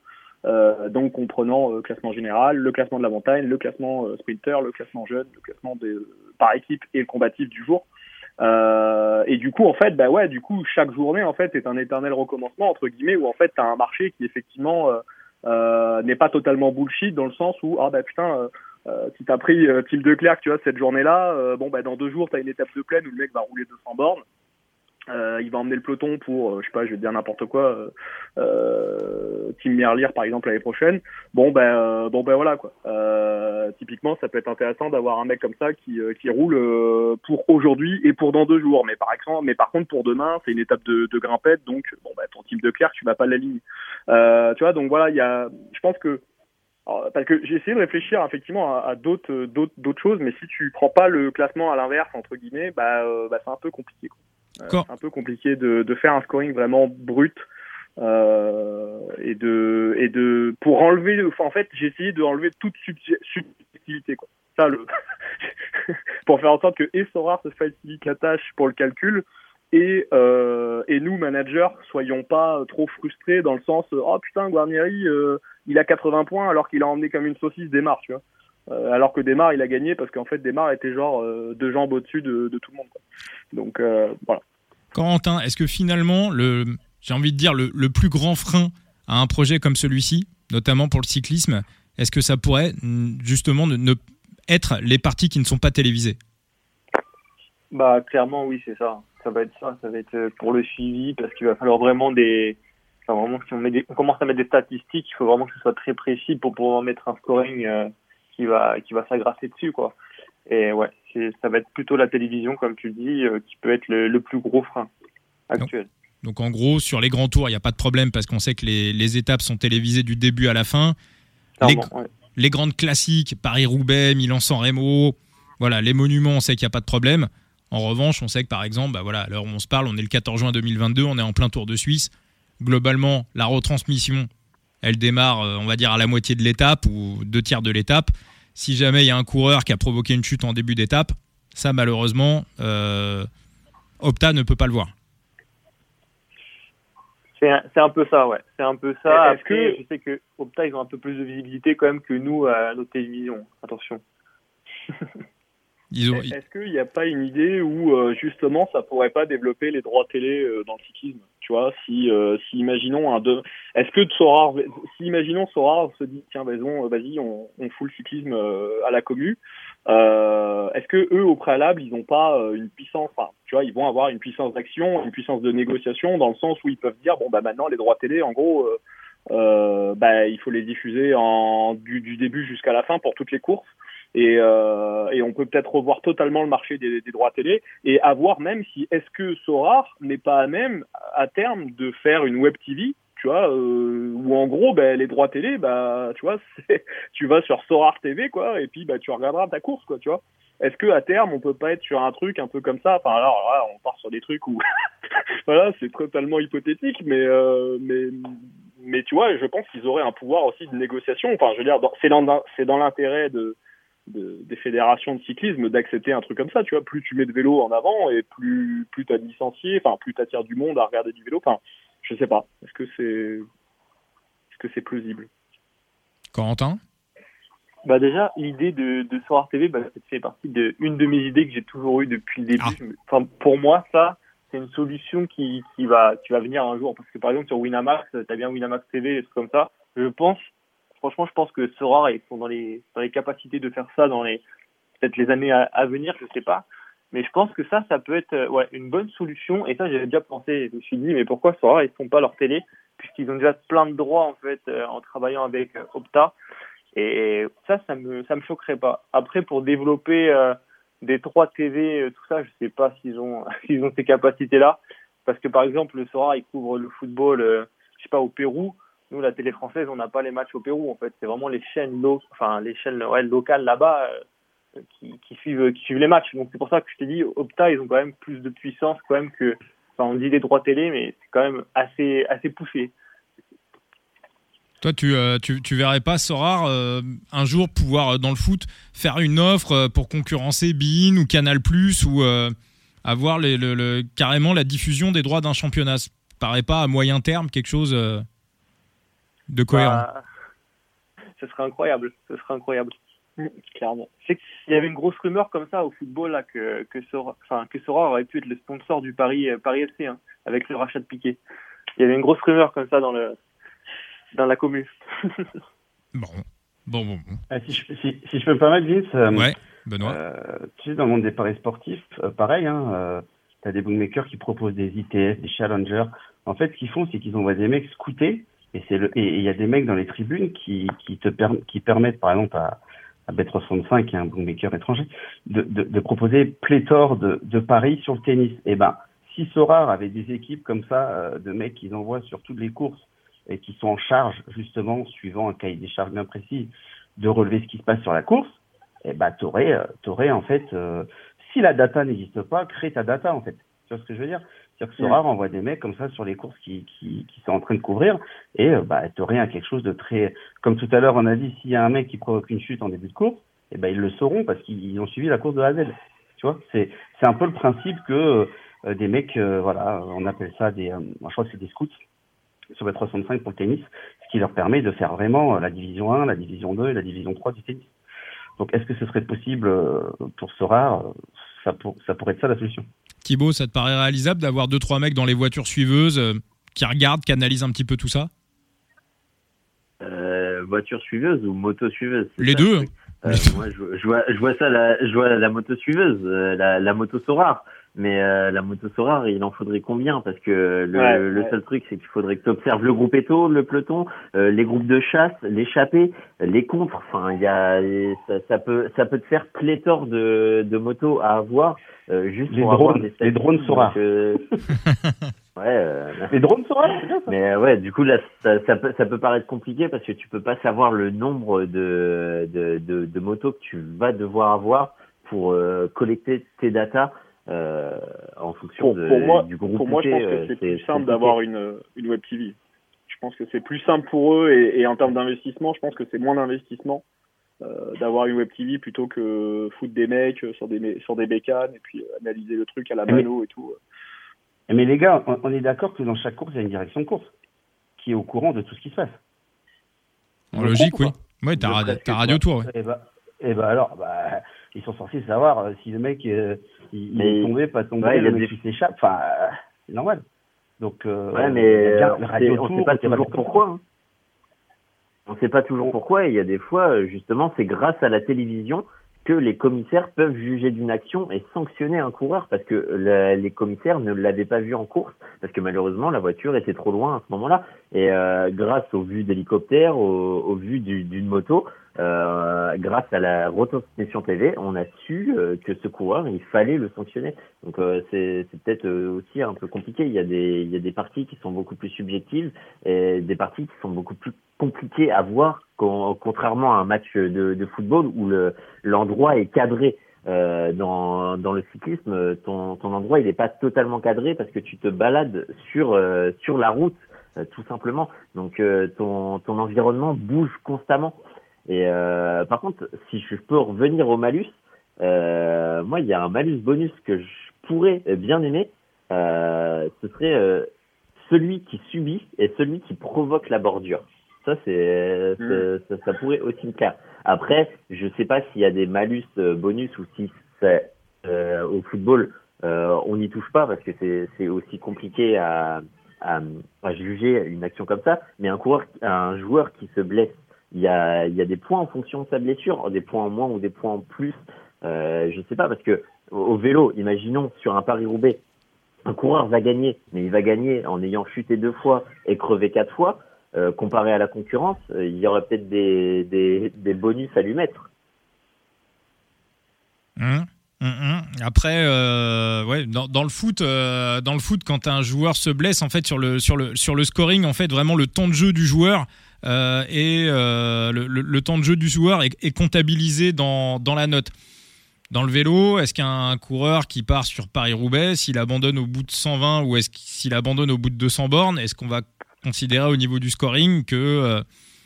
Euh, donc comprenant classement général, le classement de la montagne, le classement sprinter, le classement jeune, le classement des, par équipe et le combatif du jour. et du coup, en fait, bah ouais, du coup, chaque journée en fait est un éternel recommencement entre guillemets où en fait t'as un marché qui effectivement euh, n'est pas totalement bullshit dans le sens où ah bah putain euh, si t'as pris euh, Tim Declerc tu vois cette journée-là bon bah dans deux jours t'as une étape de plaine où le mec va rouler 200 bornes euh, il va emmener le peloton pour, euh, je sais pas, je vais dire n'importe quoi, euh, euh, Tim Merlier par exemple l'année prochaine. Bon ben, bon ben voilà quoi. typiquement, ça peut être intéressant d'avoir un mec comme ça qui, qui roule pour aujourd'hui et pour dans deux jours. Mais par exemple, contre pour demain, c'est une étape de, de grimpette, donc bon ben ton type de clair, tu vas pas l'aligner. tu vois, donc voilà, il y a, je pense que parce que j'ai essayé de réfléchir effectivement à, à d'autres d'autres choses, mais si tu prends pas le classement à l'inverse entre guillemets, bah, bah c'est un peu compliqué. Quoi. Euh, c'est un peu compliqué de, de, faire un scoring vraiment brut euh, et de et de pour enlever enfin, en fait j'ai essayé de enlever toute subjectivité quoi. Ça le pour faire en sorte que et Sorar se facilite la tâche pour le calcul et euh, et nous managers soyons pas trop frustrés dans le sens oh putain Guarnieri euh, il a 80 points alors qu'il a emmené comme une saucisse Desmar tu vois euh, alors que Desmar il a gagné parce qu'en fait Desmar était genre euh, deux jambes au-dessus de, de, tout le monde. Quoi. Donc euh, voilà. Corentin, est-ce que finalement le j'ai envie de dire le, le, plus grand frein à un projet comme celui-ci, notamment pour le cyclisme, est-ce que ça pourrait justement ne, ne être les parties qui ne sont pas télévisées? Bah clairement oui c'est ça. Ça va être ça, ça va être pour le suivi parce qu'il va falloir vraiment des Enfin, vraiment, si on, met des, on commence à mettre des statistiques, il faut vraiment que ce soit très précis pour pouvoir mettre un scoring euh, qui va qui va s'agrasser dessus quoi. Et ouais, ça va être plutôt la télévision comme tu dis euh, qui peut être le, le, plus gros frein actuel. Donc, donc en gros sur les grands tours il n'y a pas de problème parce qu'on sait que les, les, étapes sont télévisées du début à la fin. Les, ouais. les, grandes classiques Paris Roubaix, Milan San Remo, voilà les monuments on sait qu'il n'y a pas de problème. En revanche on sait que par exemple bah voilà à l'heure où on se parle on est le 14 juin 2022 on est en plein Tour de Suisse. Globalement la retransmission elle démarre, on va dire, à la moitié de l'étape ou deux tiers de l'étape. Si jamais il y a un coureur qui a provoqué une chute en début d'étape, ça malheureusement, euh, Opta ne peut pas le voir. C'est un, un, peu ça, ouais. C'est un peu ça. Après, que... je sais que Opta, ils ont un peu plus de visibilité quand même que nous à nos télévisions. Attention. Ont... Est-ce qu'il n'y a pas une idée où euh, justement ça pourrait pas développer les droits télé euh, dans le cyclisme Tu vois, si, euh, si imaginons un deux, est-ce que Sorar, si imaginons Sorar se dit tiens vas-y on, on fout le cyclisme à la commu, est-ce que eux au préalable ils n'ont pas une puissance, enfin tu vois ils vont avoir une puissance d'action, une puissance de négociation dans le sens où ils peuvent dire bon bah maintenant les droits télé en gros bah il faut les diffuser en du, du début jusqu'à la fin pour toutes les courses. Et, euh, et on peut peut-être revoir totalement le marché des, des droits télé et avoir même si est-ce que Sorar n'est pas à même à terme de faire une web TV tu vois, euh, où en gros, ben, les droits télé, bah, tu vois, tu vas sur Sorar TV, quoi, et puis bah, tu regarderas ta course, quoi, tu vois. Est-ce que à terme, on peut pas être sur un truc un peu comme ça? Enfin, alors, là, on part sur des trucs où, voilà, c'est totalement hypothétique, mais, euh, mais, mais tu vois, je pense qu'ils auraient un pouvoir aussi de négociation. Enfin, je veux dire, c'est dans, c'est dans l'intérêt de, de, des fédérations de cyclisme d'accepter un truc comme ça, tu vois. Plus tu mets de vélo en avant et plus, plus t'as de licenciés, enfin, plus t'attires du monde à regarder du vélo. Enfin, je sais pas. Est-ce que c'est, est-ce que c'est plausible? Corentin? Bah déjà, l'idée de, de Soir TV, bah, ça fait partie de une de mes idées que j'ai toujours eues depuis le début. Ah. Enfin, pour moi, ça, c'est une solution qui, qui va, qui va venir un jour. Parce que par exemple, sur Winamax, t'as bien Winamax TV, des trucs comme ça. Je pense, franchement, je pense que Sorar, ils sont dans les, capacités de faire ça dans les, peut-être les années à, venir, je sais pas. Mais je pense que ça, ça peut être euh, une bonne solution. Et ça, j'avais déjà pensé. Je me suis dit, mais pourquoi Sorar, ils font pas leur télé? Puisqu'ils ont déjà plein de droits en fait euh, en travaillant avec euh, Opta. Et ça, ça me, ça me choquerait pas. Après, pour développer des 3 TV, tout ça, je sais pas s'ils ont, s'ils ont ces capacités-là. Parce que, par exemple, le Sora, il couvre le football, euh, je sais pas, au Pérou. Nous, la télé française, on n'a pas les matchs au Pérou, en fait. C'est vraiment les chaînes, enfin, les chaînes locales là-bas euh, qui, qui, suivent, qui suivent les matchs. Donc, c'est pour ça que je t'ai dit, Opta, ils ont quand même plus de puissance, quand même, que, enfin, on dit les droits télé, mais c'est quand même assez, assez poussé. Toi, tu, euh, tu, verrais pas Sorar euh, un jour pouvoir euh, dans le foot faire une offre euh, pour concurrencer Bein ou Canal ou euh, avoir le, le- carrément la diffusion des droits d'un championnat? Ça paraît pas à moyen terme quelque chose euh, de cohérent. Bah, ce serait incroyable, ce serait incroyable. Clairement. C'est qu'il y avait une grosse rumeur comme ça au football là que que Sora, enfin que Sora aurait pu être le sponsor du Paris euh, Paris FC hein, avec le rachat de Piqué. Il y avait une grosse rumeur comme ça dans le dans la commune. Bon, bon, bon. bon. Ah, si, je, si, si je peux me permettre, Vince, euh, Ouais, Benoît. euh, tu sais, dans le monde des paris sportifs, euh, pareil, hein, euh, tu as des bookmakers qui proposent des ITS, des challengers. En fait, ce qu'ils font, c'est qu'ils envoient des mecs scouter, et c'est le et il y a des mecs dans les tribunes qui, qui te perm- qui permettent, par exemple, à, à Bet365, qui est un bookmaker étranger, de, de, de proposer pléthore de, paris sur le tennis. Et ben, si Sorar avait des équipes comme ça, euh, de mecs qu'ils envoient sur toutes les courses, et qui sont en charge, justement, suivant un cahier des charges bien précis, de relever ce qui se passe sur la course, eh ben, t'aurais, euh, t'aurais, en fait, euh, si la data n'existe pas, crée ta data, en fait. Tu vois ce que je veux dire? C'est-à-dire que Sorar envoie des mecs comme ça sur les courses qui, qui, qui sont en train de couvrir, et, euh, bah, t'aurais un quelque chose de très, comme tout à l'heure, on a dit, s'il y a un mec qui provoque une chute en début de course, eh ben, ils le sauront parce qu'ils ont suivi la course de A à Z. Tu vois? C'est, c'est un peu le principe que, euh, des mecs, euh, voilà, on appelle ça des, euh, moi, je crois que c'est des scouts sur la 365 pour le tennis, ce qui leur permet de faire vraiment la division 1, la division 2 et la division 3 du tennis. Donc est-ce que ce serait possible pour Sora? Ça, pour- ça pourrait être ça la solution. Thibaut, ça te paraît réalisable d'avoir deux trois mecs dans les voitures suiveuses euh, qui regardent, qui analysent un petit peu tout ça? Euh, voiture suiveuse ou moto suiveuse Les ça, deux. truc Euh, moi, je, je vois, je vois ça, la, je vois la moto suiveuse, euh, la, la moto Sorar. Mais euh, la moto Sorar, il en faudrait combien? Parce que le, Ouais, le ouais. seul truc, c'est qu'il faudrait que tu observes le groupe éto, le peloton, euh, les groupes de chasse, l'échappée, les contres. Enfin, il y a, ça, ça peut, ça peut te faire pléthore de, de motos à avoir euh, juste Les pour avoir drones, des les drones statistiques. Sorar. Donc, euh, ouais. euh, Les drones Sora, c'est bien ça mais euh, ouais, du coup là, ça, ça peut, ça peut paraître compliqué parce que tu peux pas savoir le nombre de, de, de, de motos que tu vas devoir avoir pour euh, collecter tes datas euh, en fonction Pour, de, pour moi, du groupe. pour moi, je pense que c'est plus simple d'avoir une, une web TV. Je pense que c'est plus simple pour eux et, et en termes d'investissement, je pense que c'est moins d'investissement euh, d'avoir une web TV plutôt que foutre des mecs euh, sur des sur des bécanes et puis euh, analyser le truc à la Mais- mano et tout. Mais les gars, on, on est d'accord que dans chaque course, il y a une direction de course qui est au courant de tout ce qui se passe. En logique, oui. Ouais, t'as Radio. Tour. ouais. Et bah, et bah alors, bah, ils sont censés savoir euh, si le mec euh, il, est tombé, pas tombé, ouais, il y a le mec des- s'échappe. Enfin, euh, c'est normal. Donc, Ouais, mais bien on radio sait, pas toujours pourquoi. hein. On sait pas toujours pourquoi. Et il y a des fois, justement, c'est grâce à la télévision que les commissaires peuvent juger d'une action et sanctionner un coureur parce que la- les commissaires ne l'avaient pas vu en course parce que malheureusement la voiture était trop loin à ce moment-là et euh, grâce aux vues d'hélicoptère, aux, aux vues du- d'une moto, euh, grâce à la retransmission TV, on a su euh, que ce coureur, il fallait le sanctionner. Donc euh, c'est peut-être aussi un peu compliqué. Il y a des il y a des parties qui sont beaucoup plus subjectives et des parties qui sont beaucoup plus compliquées à voir, contrairement à un match de, de football où le l'endroit est cadré. Euh, dans, dans le cyclisme, ton, ton endroit il n'est pas totalement cadré parce que tu te balades sur sur la route tout simplement. Donc ton ton environnement bouge constamment. Et euh, par contre, si je peux revenir au malus, euh, moi, il y a un malus bonus que je pourrais bien aimer. Euh, ce serait euh, celui qui subit et celui qui provoque la bordure. Ça, c'est mmh. ça, ça, pourrait aussi me plaire. Après, je sais pas s'il y a des malus euh, bonus ou si c'est euh, au football, on n'y touche pas parce que c'est aussi compliqué à, à, à, juger une action comme ça. Mais un coureur, un joueur qui se blesse il y a, des points en fonction de sa blessure, des points en moins ou des points en plus. Euh, je sais pas parce que au vélo, imaginons sur un Paris-Roubaix, un coureur va gagner, mais il va gagner en ayant chuté deux fois et crevé quatre fois. Euh, comparé à la concurrence, euh, il y aurait peut-être des, bonus à lui mettre. Mmh, mmh, mmh. Après, euh, dans, le foot, dans le foot, quand un joueur se blesse, en fait, sur le sur le sur le scoring, en fait, vraiment le temps de jeu du joueur euh, et euh, le, temps de jeu du joueur est, comptabilisé dans, dans la note. Dans le vélo, est-ce qu'un coureur qui part sur Paris-Roubaix, s'il abandonne au bout de 120 ou est-ce qu'il abandonne au bout de 200 bornes, est-ce qu'on va considérer au niveau du scoring que euh,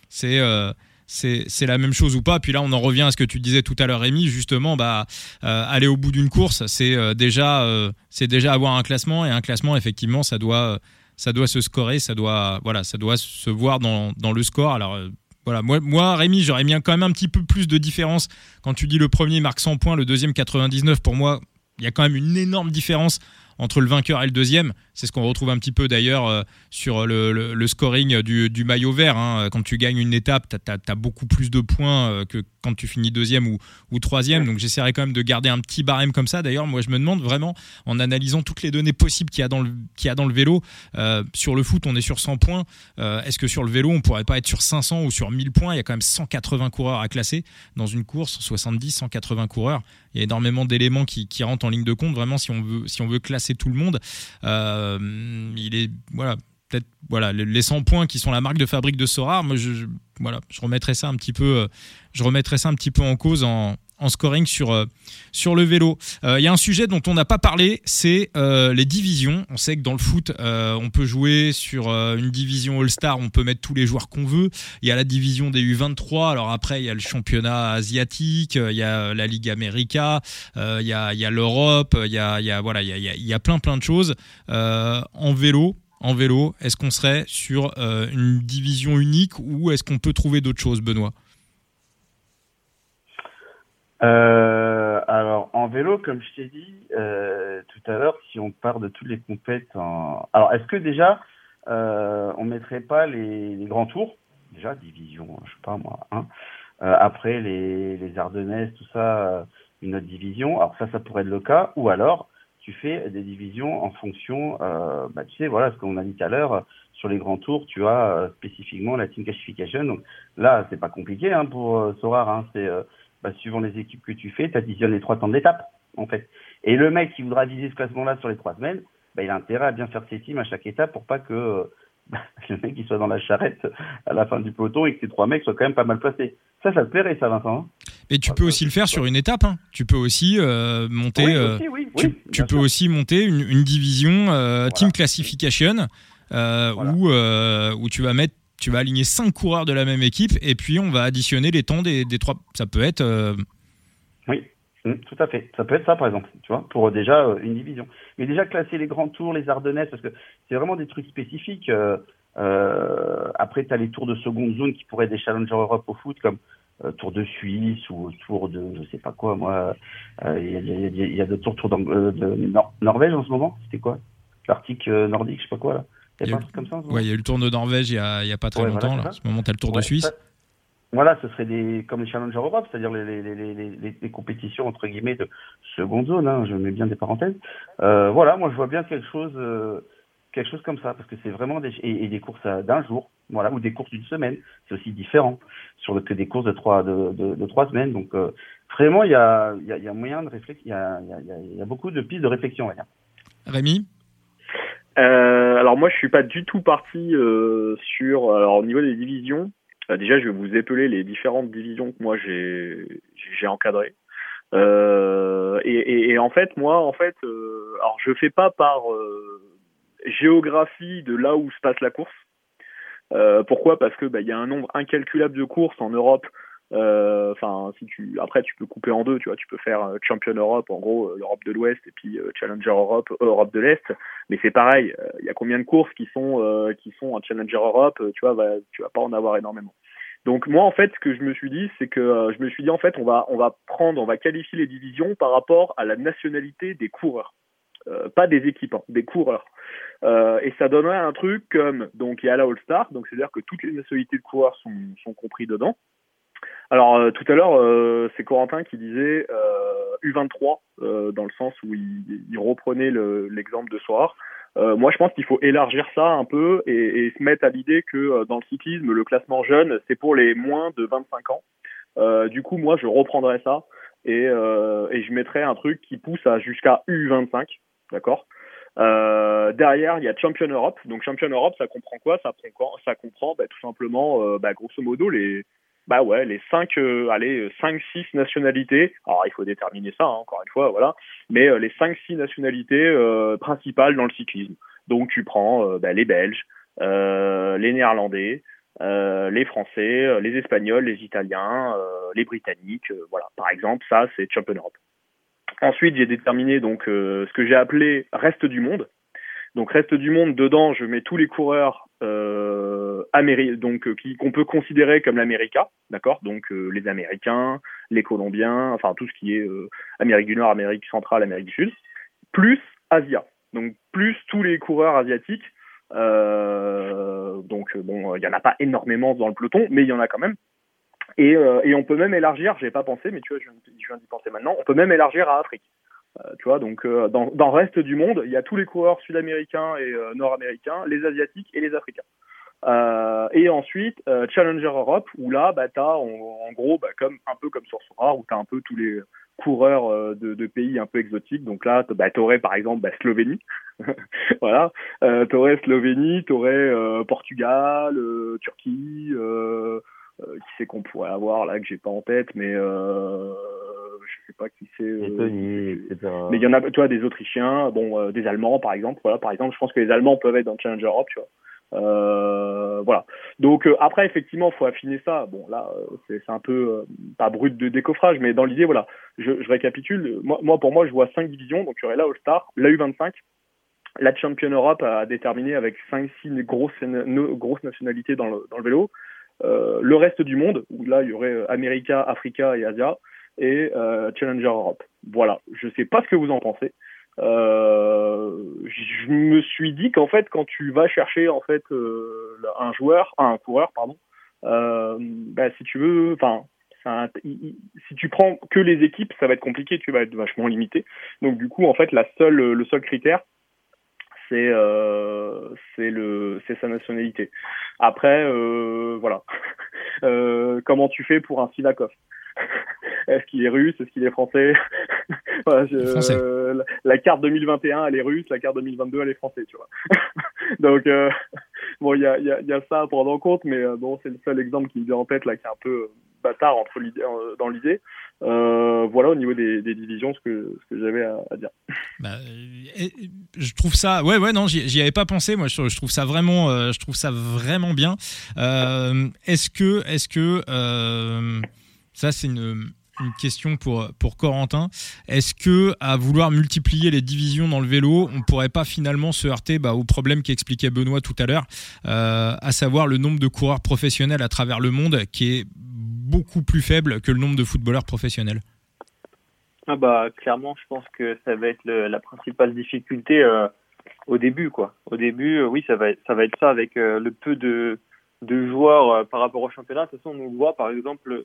c'est c'est la même chose ou pas? Puis là, on en revient à ce que tu disais tout à l'heure, Rémi. Justement, bah, aller au bout d'une course, c'est déjà, c'est déjà avoir un classement et un classement, effectivement, ça doit, ça doit se scorer, ça doit, voilà, ça doit se voir dans, le score. Alors, euh, voilà, moi, moi Rémi, j'aurais mis quand même un petit peu plus de différence. Quand tu dis le premier marque 100 points, le deuxième 99, pour moi, il y a quand même une énorme différence entre le vainqueur et le deuxième. C'est ce qu'on retrouve un petit peu d'ailleurs euh, sur le, scoring du, maillot vert. Hein. Quand tu gagnes une étape, tu as, beaucoup plus de points euh, que quand tu finis deuxième ou, ou troisième. Donc j'essaierai quand même de garder un petit barème comme ça. D'ailleurs, moi je me demande vraiment, en analysant toutes les données possibles qu'il y a dans le, qu'il y a dans le vélo, euh, sur le foot on est sur 100 points. Est-ce que sur le vélo on pourrait pas être sur 500 ou sur 1000 points? Il y a quand même 180 coureurs à classer dans une course, 70, 180 coureurs. Il y a énormément d'éléments qui, qui rentrent en ligne de compte vraiment si on veut, si on veut classer tout le monde. Euh, il est voilà peut-être voilà les 100 points qui sont la marque de fabrique de Sora. Moi, je, voilà, je remettrai ça un petit peu, euh, je ça un petit peu en cause en, en scoring sur, euh, sur le vélo. Il euh, y a un sujet dont on n'a pas parlé, c'est euh, les divisions. On sait que dans le foot, on peut jouer sur une division All-Star, on peut mettre tous les joueurs qu'on veut. Il y a la division des U23, alors après il y a le championnat asiatique, il y a la Ligue América, il y a, a l'Europe, il y a, y a, voilà, il y a, y a plein plein de choses. en vélo, en vélo, est-ce qu'on serait sur une division unique ou est-ce qu'on peut trouver d'autres choses, Benoît euh, alors en vélo, comme je t'ai dit euh, tout à l'heure, si on part de tous les compètes en... Alors est-ce que déjà euh, on mettrait pas les, les, grands tours? Déjà division, je sais pas moi. Hein, euh, après les, les Ardennaises, tout ça, euh, une autre division. Alors ça, ça pourrait être le cas. Ou alors tu fais des divisions en fonction, euh, bah, tu sais, voilà ce qu'on a dit tout à l'heure sur les grands tours, tu as spécifiquement la team classification. Donc là, c'est pas compliqué hein, pour Sorar. Hein, c'est bah, suivant les équipes que tu fais, tu additionnes les trois temps d'étape, en fait. Et le mec qui voudra viser ce classement-là sur les trois semaines, bah, il a intérêt à bien faire ses teams à chaque étape pour pas que bah, le mec il soit dans la charrette à la fin du peloton et que ces trois mecs soient quand même pas mal placés. Ça, ça te plairait, ça, Vincent hein? Et tu peux aussi le faire sur une étape. Hein. Tu peux aussi euh, monter. Oui, euh, oui, tu, tu peux aussi monter une, une division euh, team classification euh, où, euh, où tu vas mettre tu vas aligner cinq coureurs de la même équipe et puis on va additionner les temps des, des trois. Ça peut être. Euh, oui, mmh, tout à fait. Ça peut être ça, par exemple, tu vois, pour déjà euh, une division. Mais déjà classer les grands tours, les Ardennaises, parce que c'est vraiment des trucs spécifiques. Euh, après, tu as les tours de seconde zone qui pourraient être des Challenger Europe au foot, comme Tour de Suisse ou Tour de je sais pas quoi, moi. Il y, a, y, a, de tours, tour de Norvège en ce moment. C'était quoi? L'Arctique nordique, je sais pas quoi, là. Il y, a eu, comme ça, ouais, il y a eu le Tour de Norvège il n'y a, a, pas très longtemps. là. En ce moment, tu as le Tour de Suisse. voilà, ce serait des, comme les Challenger Europe, c'est-à-dire les, les, les, les, compétitions entre guillemets de seconde zone, hein, je mets bien des parenthèses. Euh, voilà, moi je vois bien quelque chose, euh, quelque chose comme ça, parce que c'est vraiment des et, des courses d'un jour, voilà, ou des courses d'une semaine, c'est aussi différent sur que des courses de trois de, de, trois semaines. Donc euh, vraiment, il y a, y, a, y a moyen de réfléchir, il y a, y, a, y a, beaucoup de pistes de réflexion, on va dire. Rémi. Euh, alors moi, je suis pas du tout parti euh, sur alors au niveau des divisions. Euh, déjà, je vais vous épeler les différentes divisions que moi j'ai j'ai encadrées. Euh, et, et, et, en fait, moi, en fait, euh, alors je fais pas par euh, géographie de là où se passe la course. Pourquoi? Parce que bah, il y a un nombre incalculable de courses en Europe. Enfin, si tu après tu peux couper en deux, tu vois, tu peux faire Champion Europe, en gros l'Europe de l'Ouest et puis Challenger Europe, Europe de l'Est. Mais c'est pareil, il y a combien de courses qui sont qui sont en Challenger Europe Tu vois, tu vas pas en avoir énormément. Donc moi en fait ce que je me suis dit c'est que euh, je me suis dit en fait on va on va prendre on va qualifier les divisions par rapport à la nationalité des coureurs. Euh, pas des équipes, hein, des coureurs. Euh, et ça donnerait un truc comme donc il y a la All Star, donc c'est-à-dire que toutes les nationalités de coureurs sont, sont compris dedans. Alors euh, tout à l'heure euh, c'est Corentin qui disait U23 dans le sens où il, il reprenait l'exemple de Soir. Euh, moi, je pense qu'il faut élargir ça un peu et, et se mettre à l'idée que euh, dans le cyclisme, le classement jeune, c'est pour les moins de 25 ans. Euh, du coup, moi, je reprendrai ça et, euh, et je mettrai un truc qui pousse à jusqu'à U25, d'accord? Derrière, il y a Champion Europe. Donc, Champion Europe, ça comprend quoi? Ça comprend, ça comprend bah, tout simplement, bah, grosso modo, les bah ouais, les cinq, euh, allez, cinq, six nationalités. Alors il faut déterminer ça, hein, encore une fois, voilà. Mais euh, les cinq, six nationalités euh, principales dans le cyclisme. Donc tu prends euh, bah, les Belges, les Néerlandais, les Français, les Espagnols, les Italiens, les Britanniques, voilà. Par exemple, ça c'est Champion Europe. Ensuite, j'ai déterminé donc ce que j'ai appelé reste du monde. Donc reste du monde dedans, je mets tous les coureurs euh, donc euh, qu'on peut considérer comme l'América, d'accord? Donc euh, les Américains, les Colombiens, enfin tout ce qui est euh, Amérique du Nord, Amérique centrale, Amérique du Sud, plus Asia. Donc plus tous les coureurs asiatiques. donc bon, il y en a pas énormément dans le peloton, mais il y en a quand même. Et, et on peut même élargir, j'ai pas pensé, mais tu vois, je viens d'y penser maintenant. On peut même élargir à Afrique. Euh, tu vois, donc euh, dans, le reste du monde, il y a tous les coureurs sud-américains et euh, nord-américains, les asiatiques et les africains. Et ensuite Challenger Europe où là bah t'as en, gros bah, comme un peu comme sur Sora où t'as un peu tous les coureurs de, pays un peu exotiques. Donc là bah, t'aurais par exemple bah, Slovénie. Voilà. Euh, t'aurais Slovénie t'aurais Portugal Turquie qui c'est qu'on pourrait avoir là que j'ai pas en tête mais pas qui c'est. Euh, mais il y en a, tu vois, des Autrichiens, bon, euh, des Allemands par exemple. Voilà, par exemple, je pense que les Allemands peuvent être dans Challenger Europe, tu vois. Euh, voilà. Donc euh, après, effectivement, faut affiner ça. Bon, là, c'est un peu pas brut de décoffrage, mais dans l'idée, voilà. Je, je récapitule. Moi, moi, pour moi, je vois cinq divisions. Donc il y aurait la All Star, la U25, la Champion Europe à déterminer avec 5-6 grosses, grosses nationalités dans le, dans le vélo. Le reste du monde, où là il y aurait America, Africa et Asia et euh, Challenger Europe. Voilà, je sais pas ce que vous en pensez. Euh, je me suis dit qu'en fait, quand tu vas chercher en fait euh, un joueur, un coureur, pardon, bah, si tu veux, enfin, si tu prends que les équipes, ça va être compliqué, tu vas être vachement limité. Donc du coup, en fait, la seule, le seul critère, c'est c'est le c'est sa nationalité. Après, voilà, comment tu fais pour un Sivakov? Est-ce qu'il est russe? Est-ce qu'il est français, euh, la, carte 2021, elle est russe. La carte 2022, elle est française, tu vois. Donc, euh, bon, il y a, y, a, y a, ça à prendre en compte, mais euh, bon, c'est le seul exemple qui me vient en tête, là, qui est un peu bâtard entre l'idée, dans l'idée. voilà au niveau des, des, divisions ce que, ce que j'avais à, à, dire. Bah, je trouve ça, ouais, ouais, non, j'y avais pas pensé. Moi, je, je, trouve ça vraiment, je trouve ça vraiment bien. est-ce que, est-ce que ça, c'est une, question pour, pour Corentin. Est-ce que, à vouloir multiplier les divisions dans le vélo, on pourrait pas finalement se heurter bah, au problème qu'expliquait Benoît tout à l'heure, euh, à savoir le nombre de coureurs professionnels à travers le monde qui est beaucoup plus faible que le nombre de footballeurs professionnels? Ah bah clairement, je pense que ça va être la principale difficulté euh, au début quoi. Au début, euh, oui, ça va être, ça va être ça avec le peu de joueurs par rapport au championnat. De toute façon, on voit par exemple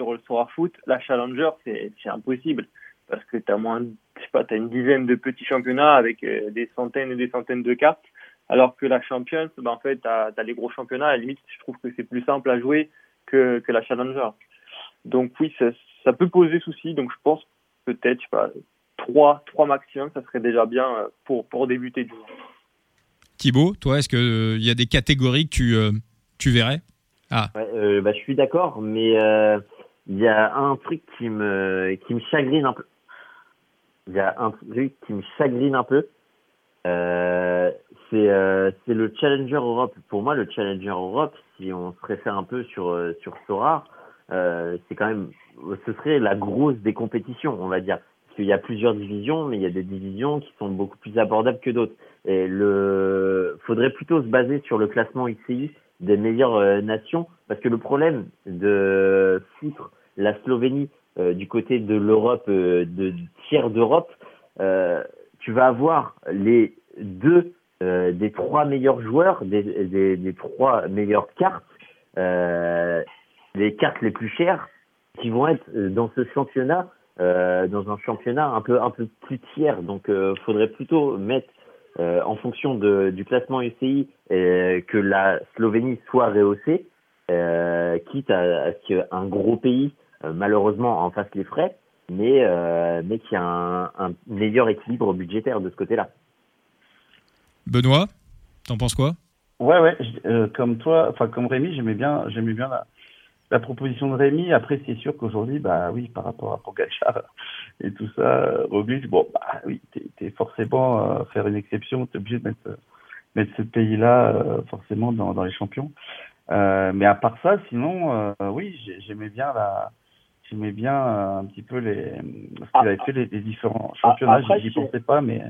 sur le Sora Foot, la Challenger, c'est impossible. Parce que tu as moins, je sais pas, tu as une dizaine de petits championnats avec euh, des centaines et des centaines de cartes. Alors que la Champions, ben, en fait, tu as, les gros championnats. À la limite, je trouve que c'est plus simple à jouer que, que la Challenger. Donc oui, ça, ça peut poser souci. Donc je pense peut-être, je sais pas, 3, 3 maximum, ça serait déjà bien euh, pour, pour débuter du Thibaut, toi, est-ce qu'il euh, il y a des catégories que tu, euh, tu verrais? Ah. bah, Je suis d'accord, mais il y a un truc qui me, qui me chagrine un peu. Il y a un truc qui me chagrine un peu. c'est le Challenger Europe. Pour moi, le Challenger Europe, si on se réfère un peu sur, sur Sora, c'est quand même, ce serait la grosse des compétitions, on va dire qu'il y a plusieurs divisions, mais il y a des divisions qui sont beaucoup plus abordables que d'autres. Et le, faudrait plutôt se baser sur le classement ICI des meilleures euh, nations, parce que le problème de foutre la Slovénie euh, du côté de l'Europe, euh, de tiers d'Europe, tu vas avoir les deux des trois meilleurs joueurs, des, trois meilleures cartes, les cartes les plus chères, qui vont être dans ce championnat euh, dans un championnat un peu un peu plus tiers. Donc, euh, faudrait plutôt mettre euh, en fonction du classement UCI que la Slovénie soit rehaussée, quitte à ce qu'un gros pays malheureusement en fasse les frais, mais mais qui a un, un meilleur équilibre budgétaire de ce côté-là. Benoît, t'en penses quoi? Ouais, ouais, comme toi, enfin comme Rémi, j'aimais bien, j'aimais bien la, la proposition de Rémi. Après, c'est sûr qu'aujourd'hui, bah oui, par rapport à Pogacar et tout ça, Roglic, bon, bah oui, t'es es forcément euh, faire une exception, t'es obligé de mettre euh, mettre ce pays-là euh, forcément dans, dans les champions. Euh, mais à part ça, sinon, oui, j'aimais bien la, j'aimais bien un petit peu les ce qu'il ah, avait fait les, différents ah, championnats. J'y pensais pas, mais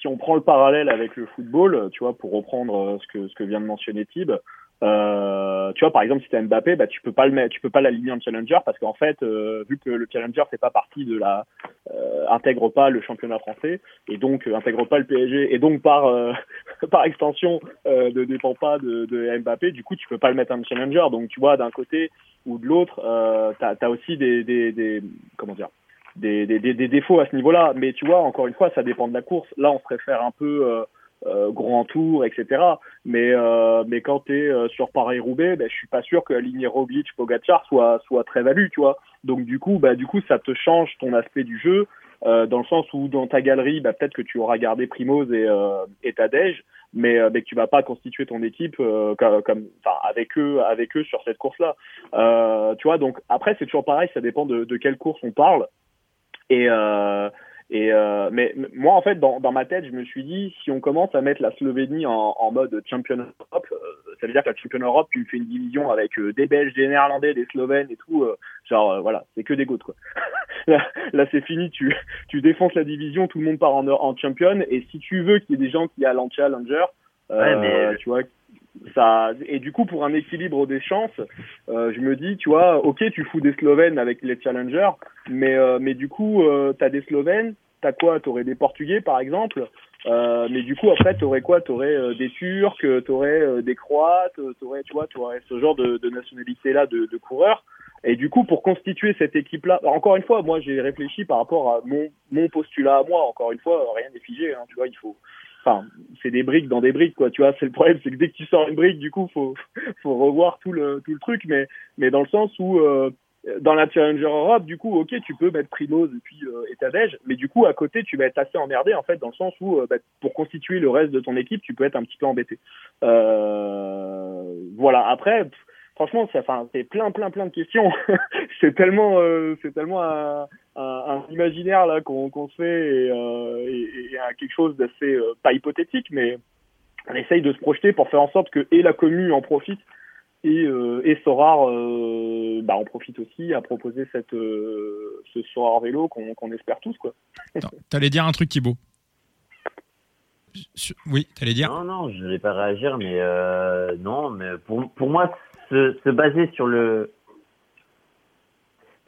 si on prend le parallèle avec le football, tu vois, pour reprendre ce que ce que vient de mentionner Tib, euh, tu vois, par exemple, si tu as Mbappé, bah, tu peux pas le mettre, tu peux pas l'aligner en challenger parce qu'en fait, euh, vu que le challenger fait pas partie de la, euh, intègre pas le championnat français et donc euh, intègre pas le PSG et donc par euh, par extension ne dépend pas de, de, Mbappé. Du coup, tu peux pas le mettre en challenger. Donc, tu vois, d'un côté ou de l'autre, euh, t'as as aussi des, des, des comment dire. Des, des, des, défauts à ce niveau-là, mais tu vois, encore une fois, ça dépend de la course. Là, on se réfère un peu euh, grand tour, etc. Mais euh, mais quand tu es euh, sur Paris-Roubaix, ben, je suis pas sûr que la ligne Roglic Pogacar soit soit très value, tu vois. Donc du coup, bah du coup, ça te change ton aspect du jeu. Euh, dans le sens où dans ta galerie, bah, peut-être que tu auras gardé Primoz et, euh, et Tadej, mais, mais que tu vas pas constituer ton équipe comme, comme avec eux, avec eux sur cette course-là. tu vois, donc après c'est toujours pareil, ça dépend de, de quelle course on parle. Et, et euh, mais moi, en fait, dans, dans ma tête, je me suis dit, si on commence à mettre la Slovénie en, en mode Champion Europe, euh, ça veut dire que la Champion Europe, tu fais une division avec euh, des Belges, des Néerlandais, des Slovènes et tout. Genre, voilà, c'est que des gouttes, quoi. là, là c'est fini. Tu, tu défonces la division, tout le monde part en, en Champion. Et si tu veux qu'il y ait des gens qui aillent en Challenger, ouais, mais... tu vois, ça et du coup pour un équilibre des chances euh, je me dis tu vois ok tu fous des Slovènes avec les challengers mais euh, mais du coup euh, t'as des Slovènes t'as quoi? T'aurais des Portugais par exemple euh, mais du coup après t'aurais quoi? T'aurais euh, des Turcs t'aurais des Croates t'aurais tu vois t'aurais ce genre de, de nationalité là de, de coureurs. Et du coup pour constituer cette équipe là encore une fois moi j'ai réfléchi par rapport à mon mon postulat à moi. Encore une fois rien n'est figé hein, tu vois il faut enfin c'est des briques dans des briques quoi tu vois c'est le problème c'est que dès que tu sors une brique du coup faut faut revoir tout le tout le truc mais mais dans le sens où euh, dans la Challenger Europe, du coup, ok, tu peux mettre Primoz et puis euh, mais du coup, à côté, tu vas être assez emmerdé, en fait, dans le sens où, euh, bah, pour constituer le reste de ton équipe, tu peux être un petit peu embêté. Euh, voilà. Après, franchement, c'est plein, plein, plein de questions. c'est tellement, euh, c'est tellement un, un, imaginaire là qu'on se fait et, euh, et, et, quelque chose d'assez euh, pas hypothétique, mais on essaye de se projeter pour faire en sorte que et la commu en profite et, euh, et Sorar euh, bah, en profite aussi à proposer cette, euh, ce Sorar vélo qu'on espère tous. quoi. T'allais dire un truc Thibaut? Oui, t'allais dire? Non, non, je vais pas réagir, mais euh, non, mais pour, pour moi, se, se baser sur le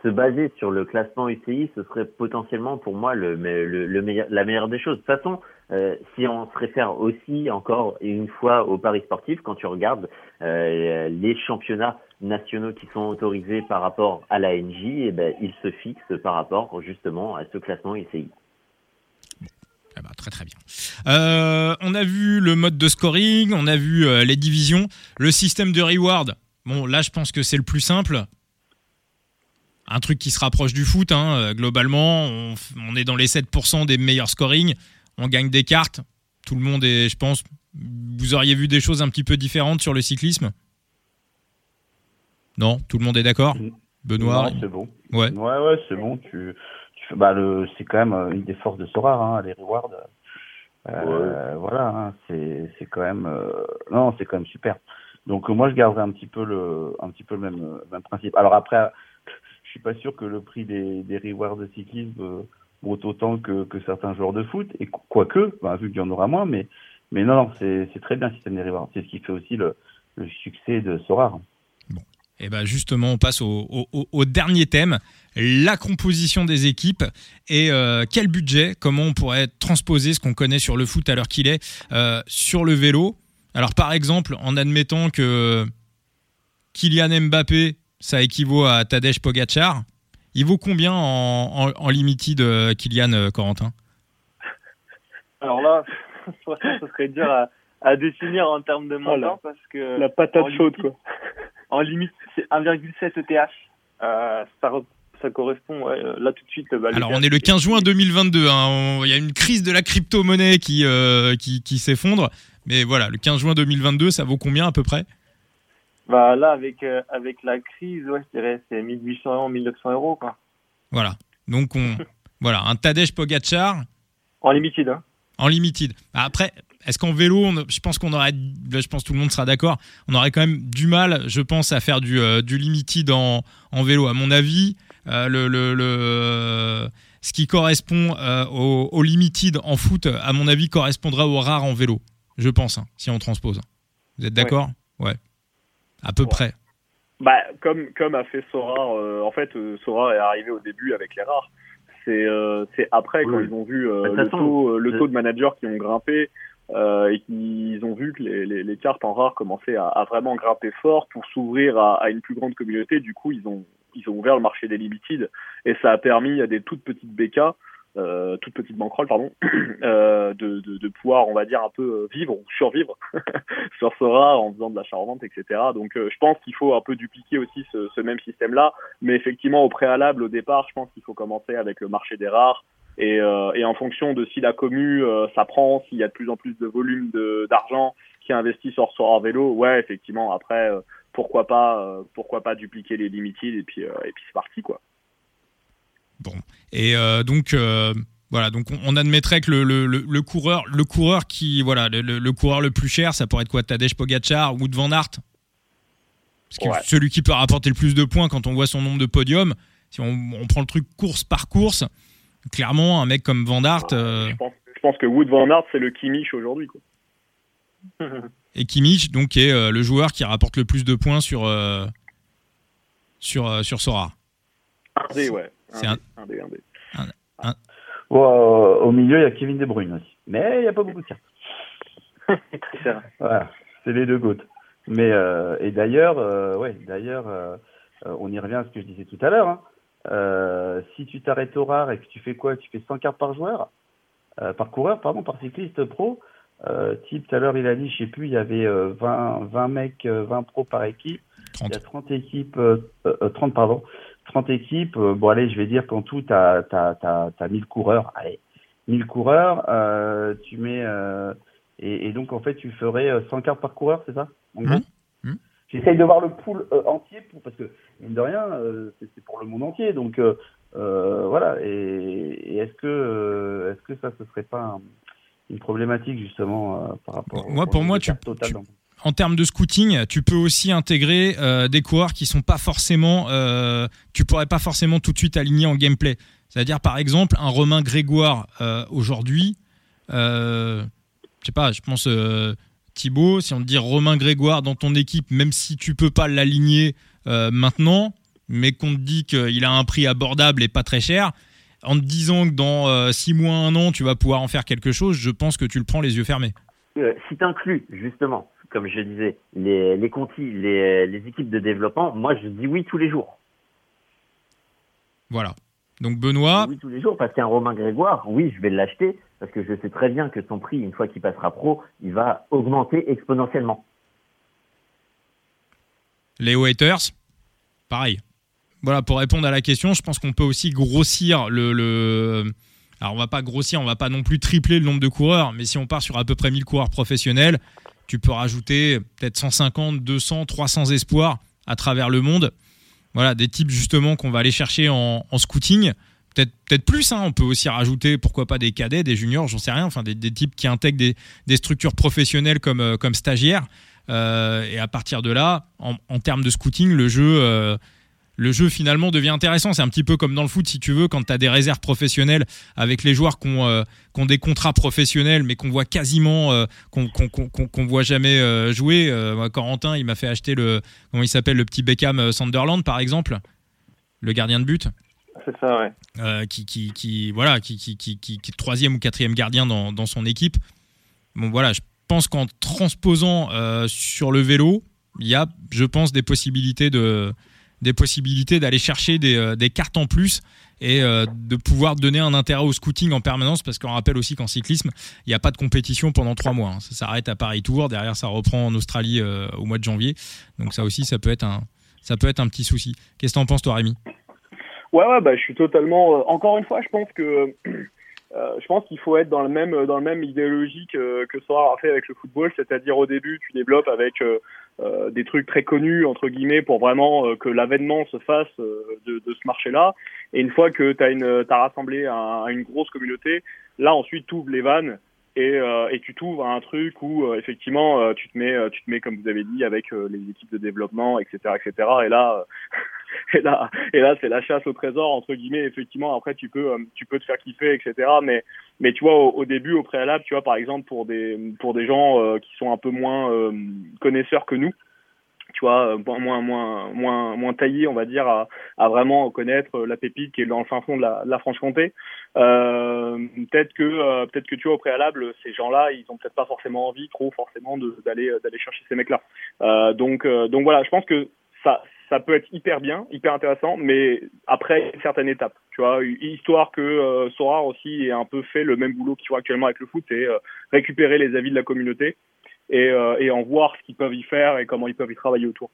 se baser sur le classement UCI, ce serait potentiellement pour moi la meilleure des choses. De toute façon, euh, si on se réfère aussi encore une fois au paris sportif, quand tu regardes euh, les championnats nationaux qui sont autorisés par rapport à la NJ, eh ben, ils se fixent par rapport justement à ce classement UCI. bah, très très bien. Euh, on a vu le mode de scoring, on a vu les divisions, le système de reward. Bon, là, je pense que c'est le plus simple. Un truc qui se rapproche du foot, hein, euh, globalement. On, on, est dans les 7% des meilleurs scoring. On gagne des cartes. Tout le monde est, je pense. Vous auriez vu des choses un petit peu différentes sur le cyclisme? Non Tout le monde est d'accord? Benoît C'est bon. Ouais, ouais, ouais c'est bon. Tu, tu bah, le, c'est quand même une des forces de Sora, hein, les rewards. Euh, ouais. Voilà, hein, c'est, c'est quand même. Euh, non, c'est quand même super. Donc moi, je garderai un petit peu le, un petit peu le même, même principe. Alors après, suis pas sûr que le prix des, des rewards de cyclisme euh, monte autant que, que certains joueurs de foot. Et quoique, bah, vu qu'il y en aura moins, mais, mais non, non c'est, très bien le système des rewards. C'est ce qui fait aussi le, le succès de Sora. Bon. Et ben justement, on passe au, au, au, dernier thème, la composition des équipes et euh, quel budget, comment on pourrait transposer ce qu'on connaît sur le foot à l'heure qu'il est euh, sur le vélo. Alors par exemple, en admettant que Kylian Mbappé, ça équivaut à Tadej Pogacar, il vaut combien en, en, en limited euh, Kylian Corentin? Alors là, ce serait dur à, à définir en termes de montant parce que la patate chaude quoi. En limite, c'est 1,7 ETH. Euh, ça, ça, correspond, ouais, là tout de suite. Bah, Alors, on est le 15 juin 2022. Hein, il y a une crise de la crypto-monnaie qui, euh, qui, qui s'effondre. Mais voilà, le 15 juin 2022, ça vaut combien à peu près? Bah là, avec, euh, avec la crise, ouais, je dirais c'est 1800 euros, 1900 euros. Quoi. Voilà. Donc, on, voilà, un Tadej Pogacar. En limited, hein. En limited. Après, est-ce qu'en vélo, on, je pense qu'on aurait, je pense que tout le monde sera d'accord, on aurait quand même du mal, je pense, à faire du, euh, du limited en, en vélo. À mon avis, euh, le, le, le, ce qui correspond euh, au, au, limited en foot, à mon avis, correspondra au rare en vélo. Je pense, hein, si on transpose. Vous êtes d'accord? Ouais. ouais. À peu ouais. près. Bah, comme, comme a fait Sora, euh, en fait, Sora est arrivé au début avec les rares. C'est c'est après, oui. quand ils ont vu le, taux, le taux de managers qui ont grimpé, euh, et qu'ils ont vu que les, les, les, cartes en rare commençaient à, à vraiment grimper fort pour s'ouvrir à, à, une plus grande communauté. Du coup, ils ont, ils ont ouvert le marché des limited et ça a permis à des toutes petites BK, euh, toutes petites banquerolles, pardon, euh, de, de, de, pouvoir, on va dire, un peu vivre ou survivre sur rare en faisant de l'achat-revente, etc. Donc, euh, je pense qu'il faut un peu dupliquer aussi ce, ce même système-là. Mais effectivement, au préalable, au départ, je pense qu'il faut commencer avec le marché des rares et, euh, et, en fonction de si la commu euh, s'apprend, s'il y a de plus en plus de volume d'argent qui est investi sur Sora vélo, ouais, effectivement, après, euh, pourquoi pas, pourquoi pas dupliquer les limited et puis, et puis c'est parti, quoi. Bon. Et donc, voilà, donc on, admettrait que le, le, le, coureur, le coureur qui, voilà, le, le, coureur le plus cher, ça pourrait être quoi, Tadej Pogacar ou de Van Aert? Parce que ouais. celui qui peut rapporter le plus de points quand on voit son nombre de podiums, si on, on prend le truc course par course, clairement, un mec comme Van Aert. Euh... Je, pense, je, pense, que Wood Van Aert, c'est le Kimmich aujourd'hui. Et Kimmich, donc, qui est euh, le joueur qui rapporte le plus de points sur, euh, sur, euh, sur Sora. Ouais. C'est un, un, dé, un dé. Un, un... Bon, au milieu, il y a Kevin De Bruyne aussi. Mais il n'y a pas beaucoup de cartes. c'est très cher. Voilà, c'est les deux gouttes. Mais, et d'ailleurs, ouais, d'ailleurs, on y revient à ce que je disais tout à l'heure. Hein. Euh, si tu t'arrêtes au rare et que tu fais quoi? Tu fais 100 cartes par joueur, euh, par coureur, pardon, par cycliste pro. Euh, type, tout à l'heure, il a dit, je sais plus, il y avait 20, 20 mecs, 20 pros par équipe. 30. Il y a 30 équipes, 30, pardon, 30 équipes. bon, allez, je vais dire qu'en tout, tu as, as, as, 1000 coureurs. Allez, 1000 coureurs, tu mets. Et, et, donc, en fait, tu ferais 100 cartes par coureur, c'est ça en gros? Mmh. Mmh. J'essaye de voir le pool euh, entier pour, parce que mine de rien, euh, c'est pour le monde entier. Donc euh, voilà. Et, et est-ce que est-ce que ça ce serait pas un, une problématique justement par rapport moi pour moi tu, tu en termes de scouting, tu peux aussi intégrer euh, des coureurs qui sont pas forcément, euh, tu pourrais pas forcément tout de suite aligner en gameplay. C'est-à-dire par exemple un Romain Grégoire euh, aujourd'hui, je sais pas, je pense Thibaut, si on te dit Romain Grégoire dans ton équipe, même si tu peux pas l'aligner euh, maintenant, mais qu'on te dit qu'il a un prix abordable et pas très cher, en te disant que dans 6 euh, mois, 1 an, tu vas pouvoir en faire quelque chose, je pense que tu le prends les yeux fermés. Euh, si tu inclus, justement, comme je disais, les, les contis, les, les équipes de développement, moi je dis oui tous les jours. Voilà. Donc Benoît. Oui, tous les jours, parce qu'un Romain Grégoire, oui, je vais l'acheter, parce que je sais très bien que son prix, une fois qu'il passera pro, il va augmenter exponentiellement. Les haters, pareil. Voilà, pour répondre à la question, je pense qu'on peut aussi grossir le, le, Alors, on va pas grossir, on va pas non plus tripler le nombre de coureurs, mais si on part sur à peu près 1000 coureurs professionnels, tu peux rajouter peut-être 150, 200, 300 espoirs à travers le monde. Voilà, des types justement qu'on va aller chercher en, scouting. Peut-être peut plus, hein. on peut aussi rajouter, pourquoi pas des cadets, des juniors, j'en sais rien, enfin des, types qui intègrent des, structures professionnelles comme, euh, comme stagiaires. Euh, et à partir de là, en, termes de scouting, le jeu, euh, le jeu finalement devient intéressant. C'est un petit peu comme dans le foot, si tu veux, quand tu as des réserves professionnelles avec les joueurs qui ont, euh, des contrats professionnels, mais qu'on voit quasiment, euh, qu'on voit jamais euh, jouer. Corentin, il m'a fait acheter le, comment il s'appelle, le petit Beckham Sunderland, par exemple, le gardien de but. C'est ça, ouais. qui, qui, qui, voilà, qui, qui, qui, qui, est troisième ou quatrième gardien dans, dans son équipe. Bon, voilà, je pense qu'en transposant sur le vélo, il y a, je pense, des possibilités de des possibilités d'aller chercher des, euh, cartes en plus et euh, de pouvoir donner un intérêt au scouting en permanence parce qu'on rappelle aussi qu'en cyclisme il n'y a pas de compétition pendant trois mois hein. ça s'arrête à Paris Tour derrière ça reprend en Australie euh, au mois de janvier. Donc ça aussi ça peut être un ça peut être un petit souci. Qu'est-ce que t'en penses toi Rémi? Ouais ouais bah je suis totalement encore une fois je pense que je pense qu'il faut être dans le même dans le même idéologie que, que Sora a fait avec le football, c'est-à-dire au début tu développes avec des trucs très connus entre guillemets pour vraiment euh, que l'avènement se fasse euh, de, de, ce marché-là. Et une fois que tu as, as rassemblé un, une grosse communauté, là ensuite tu ouvres les vannes et, et tu t'ouvres à un truc où effectivement tu te mets tu te mets comme vous avez dit avec les équipes de développement etc etc et là et là et là c'est la chasse au trésor entre guillemets. Effectivement après tu peux tu peux te faire kiffer etc mais mais tu vois, au, début, au préalable, tu vois, par exemple, pour des pour des gens euh, qui sont un peu moins euh, connaisseurs que nous, tu vois, euh, moins moins moins moins taillés, on va dire, à, vraiment connaître la pépite qui est dans le fin fond de la, Franche-Comté. Euh, peut-être que peut-être que tu au préalable, ces gens-là, ils ont peut-être pas forcément envie, trop forcément, d'aller d'aller chercher ces mecs-là. Euh, donc donc voilà, je pense que ça ça peut être hyper bien, hyper intéressant, mais après une certaine étape, tu vois, histoire que euh, Sora aussi ait un peu fait le même boulot qu'il fait actuellement avec le foot, c'est euh, récupérer les avis de la communauté et, euh, et en voir ce qu'ils peuvent y faire et comment ils peuvent y travailler autour.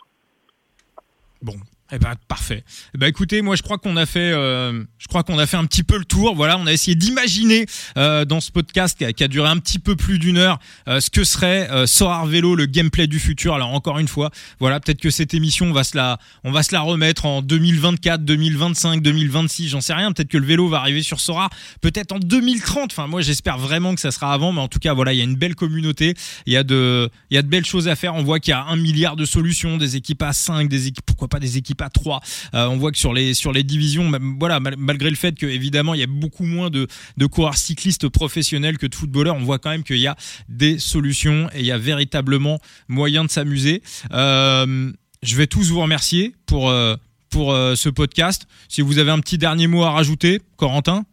Bon, eh ben parfait. Eh ben écoutez, moi je crois qu'on a fait, euh, je crois qu'on a fait un petit peu le tour. Voilà, on a essayé d'imaginer euh, dans ce podcast qui a, qui a, duré un petit peu plus d'une heure euh, ce que serait euh, Soar Vélo, le gameplay du futur. Alors encore une fois, voilà, peut-être que cette émission on va se la, on va se la remettre en 2024, 2025, 2026, j'en sais rien. Peut-être que le vélo va arriver sur Sora, peut-être en 2030. Enfin moi j'espère vraiment que ça sera avant, mais en tout cas voilà, il y a une belle communauté, il y a de, il y a de belles choses à faire. On voit qu'il y a un milliard de solutions, des équipes à 5, des équipes, pourquoi pas des équipes à 3. Euh, on voit que sur les sur les divisions, voilà, malgré le fait que évidemment il y a beaucoup moins de, de coureurs cyclistes professionnels que de footballeurs, on voit quand même qu'il y a des solutions et il y a véritablement moyen de s'amuser. Euh, je vais tous vous remercier pour euh, pour ce podcast. Si vous avez un petit dernier mot à rajouter, Corentin?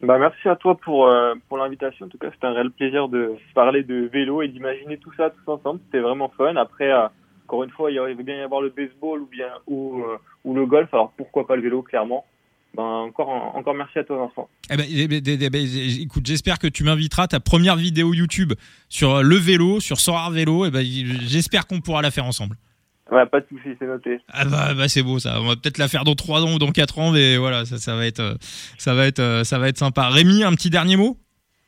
Bah merci à toi pour pour l'invitation. En tout cas, c'était un réel plaisir de parler de vélo et d'imaginer tout ça tous ensemble. C'était vraiment fun. Après, encore une fois, il va bien y avoir le baseball ou bien ou, euh, ou le golf. Alors pourquoi pas le vélo, clairement. Ben, encore, encore merci à toi, Vincent. Eh ben, eh ben, eh ben écoute, j'espère que tu m'inviteras ta première vidéo YouTube sur le vélo, sur Sorar Vélo. Et ben, j'espère qu'on pourra la faire ensemble. Ouais, pas de soucis, c'est noté. Ah bah, bah c'est beau ça. On va peut-être la faire dans 3 ans ou dans 4 ans, mais voilà, ça, ça va être, euh, ça va être, euh, ça va être sympa. Rémi, un petit dernier mot?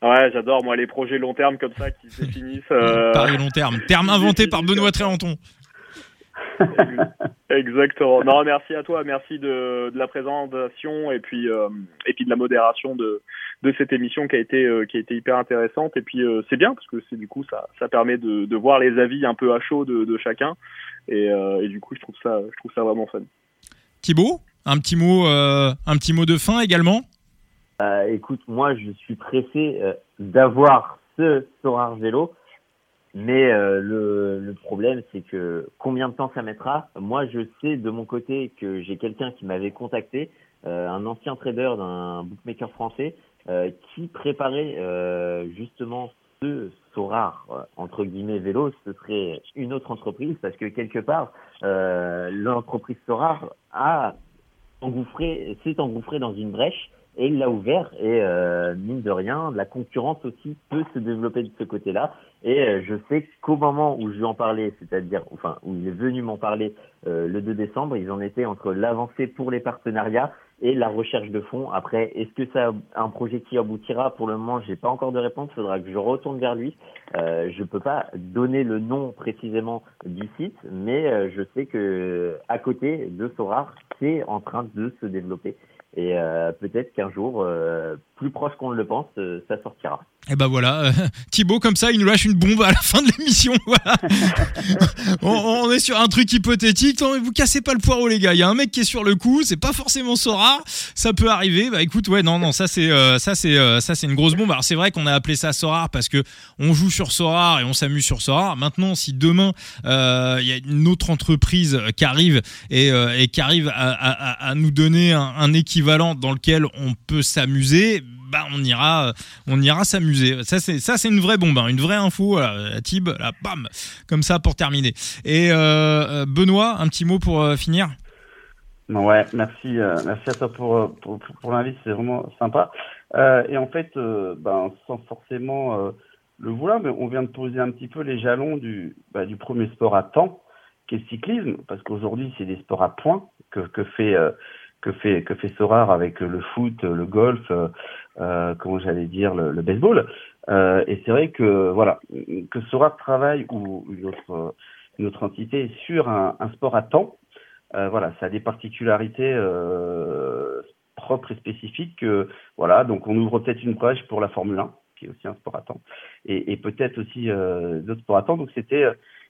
Ouais, j'adore moi les projets long terme comme ça qui se finissent. Paris long terme, terme inventé par Benoît Tréanton. Exactement. Non, merci à toi, merci de, de la présentation et puis euh, et puis de la modération de de cette émission qui a été euh, qui a été hyper intéressante et puis euh, c'est bien parce que c'est du coup ça ça permet de, de voir les avis un peu à chaud de, de chacun et, et du coup je trouve ça je trouve ça vraiment fun. Thibaut, un petit mot un petit mot de fin également? écoute, moi je suis pressé d'avoir ce Sorar Vélo mais euh, le, le, problème, c'est que combien de temps ça mettra? Moi, je sais de mon côté que j'ai quelqu'un qui m'avait contacté, euh, un ancien trader d'un bookmaker français, euh, qui préparait justement ce Sorar entre guillemets vélo. Ce serait une autre entreprise parce que quelque part, l'entreprise Sorar a engouffré, s'est engouffré dans une brèche et l'a ouvert et euh, mine de rien, la concurrence aussi peut se développer de ce côté-là. Et euh, je sais qu'au moment où je lui en parlais, c'est-à-dire enfin où il est venu m'en parler euh, le 2 décembre, ils en étaient entre l'avancée pour les partenariats et la recherche de fonds. Après, est-ce que ça un projet qui aboutira? Pour le moment, j'ai pas encore de réponse. Il faudra que je retourne vers lui. Euh, je peux pas donner le nom précisément du site, mais euh, je sais que à côté de Sorar, c'est en train de se développer. Et euh, peut-être qu'un jour, euh, plus proche qu'on le pense, euh, ça sortira. Et ben voilà, euh, Thibaut comme ça, il nous lâche une bombe à la fin de l'émission. Voilà. on, est sur un truc hypothétique. Non, vous cassez pas le poireau les gars. Il y a un mec qui est sur le coup. C'est pas forcément Sora. Ça peut arriver. Bah écoute, ouais, non, non, ça c'est euh, ça c'est euh, ça c'est une grosse bombe. Alors c'est vrai qu'on a appelé ça Sora parce que on joue sur Sora et on s'amuse sur Sora. Maintenant, si demain euh, il y a une autre entreprise qui arrive et, qui arrive à, nous donner un équivalent dans lequel on peut s'amuser bah on ira on ira s'amuser. Ça c'est ça c'est une vraie bombe hein, une vraie info voilà, Tib là bam comme ça pour terminer. Et euh, Benoît un petit mot pour euh, finir? Ouais, merci, euh, merci à toi pour, pour, l'invite, c'est vraiment sympa. Euh, et en fait, euh, ben, sans forcément euh, le vouloir, mais on vient de poser un petit peu les jalons du, bah, du premier sport à temps, qui est le cyclisme, parce qu'aujourd'hui, c'est des sports à points que, que fait euh, que fait que fait Sorar avec le foot, le golf, euh, euh, comment j'allais dire, le, le baseball. Euh, et c'est vrai que voilà, que Sorar travaille ou une autre une autre entité sur un, un sport à temps. Euh, voilà, ça a des particularités euh, propres et spécifiques. voilà, donc on ouvre peut-être une brèche pour la Formule 1, qui est aussi un sport à temps, et, et peut-être aussi euh, d'autres sports à temps. Donc c'était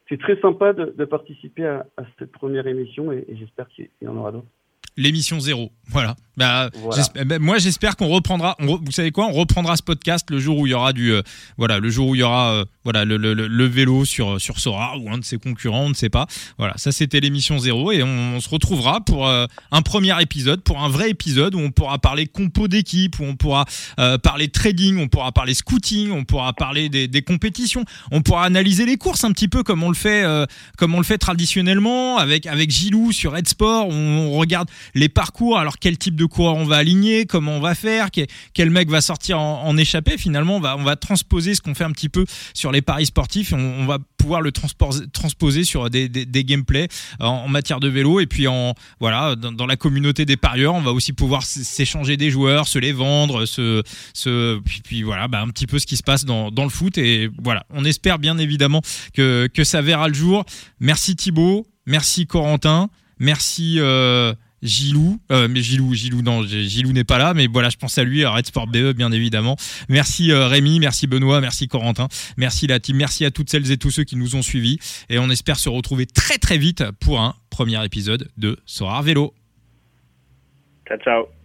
c'est très sympa de, de participer à, à cette première émission et j'espère qu'il y en aura d'autres. L'émission zéro. Voilà. Bah, Voilà. j'espère- bah, moi j'espère qu'on reprendra on vous savez quoi on reprendra ce podcast le jour où il y aura du euh, voilà le jour où il y aura euh, voilà le, le, le- vélo sur sur Sora ou un de ses concurrents on ne sait pas. Voilà. Ça c'était l'émission zéro et on, on se retrouvera pour euh, un premier épisode pour un vrai épisode où on pourra parler compo d'équipe où on pourra euh, parler trading on pourra parler scouting on pourra parler des, des compétitions. On pourra analyser les courses un petit peu comme on le fait euh, comme on le fait traditionnellement avec avec Gilou sur Red Sport. On, on regarde les parcours alors quel type de coureur on va aligner comment on va faire quel, mec va sortir en, échappée finalement on va transposer ce qu'on fait un petit peu sur les paris sportifs on, va pouvoir le transposer sur des, gameplays en, en matière de vélo et puis en voilà dans, la communauté des parieurs on va aussi pouvoir s'échanger des joueurs se les vendre puis, voilà bah, un petit peu ce qui se passe dans, le foot et voilà. On espère bien évidemment que que ça verra le jour. Merci Thibaut merci Corentin merci euh, Gilou, euh, mais Gilou, Gilou, non, Gilou n'est pas là, mais voilà, je pense à lui, à Red Sport BE, bien évidemment. Merci euh, Rémi, merci Benoît, merci Corentin, merci la team, merci à toutes celles et tous ceux qui nous ont suivis, et on espère se retrouver très très vite pour un premier épisode de Sorar Vélo. Ciao, ciao.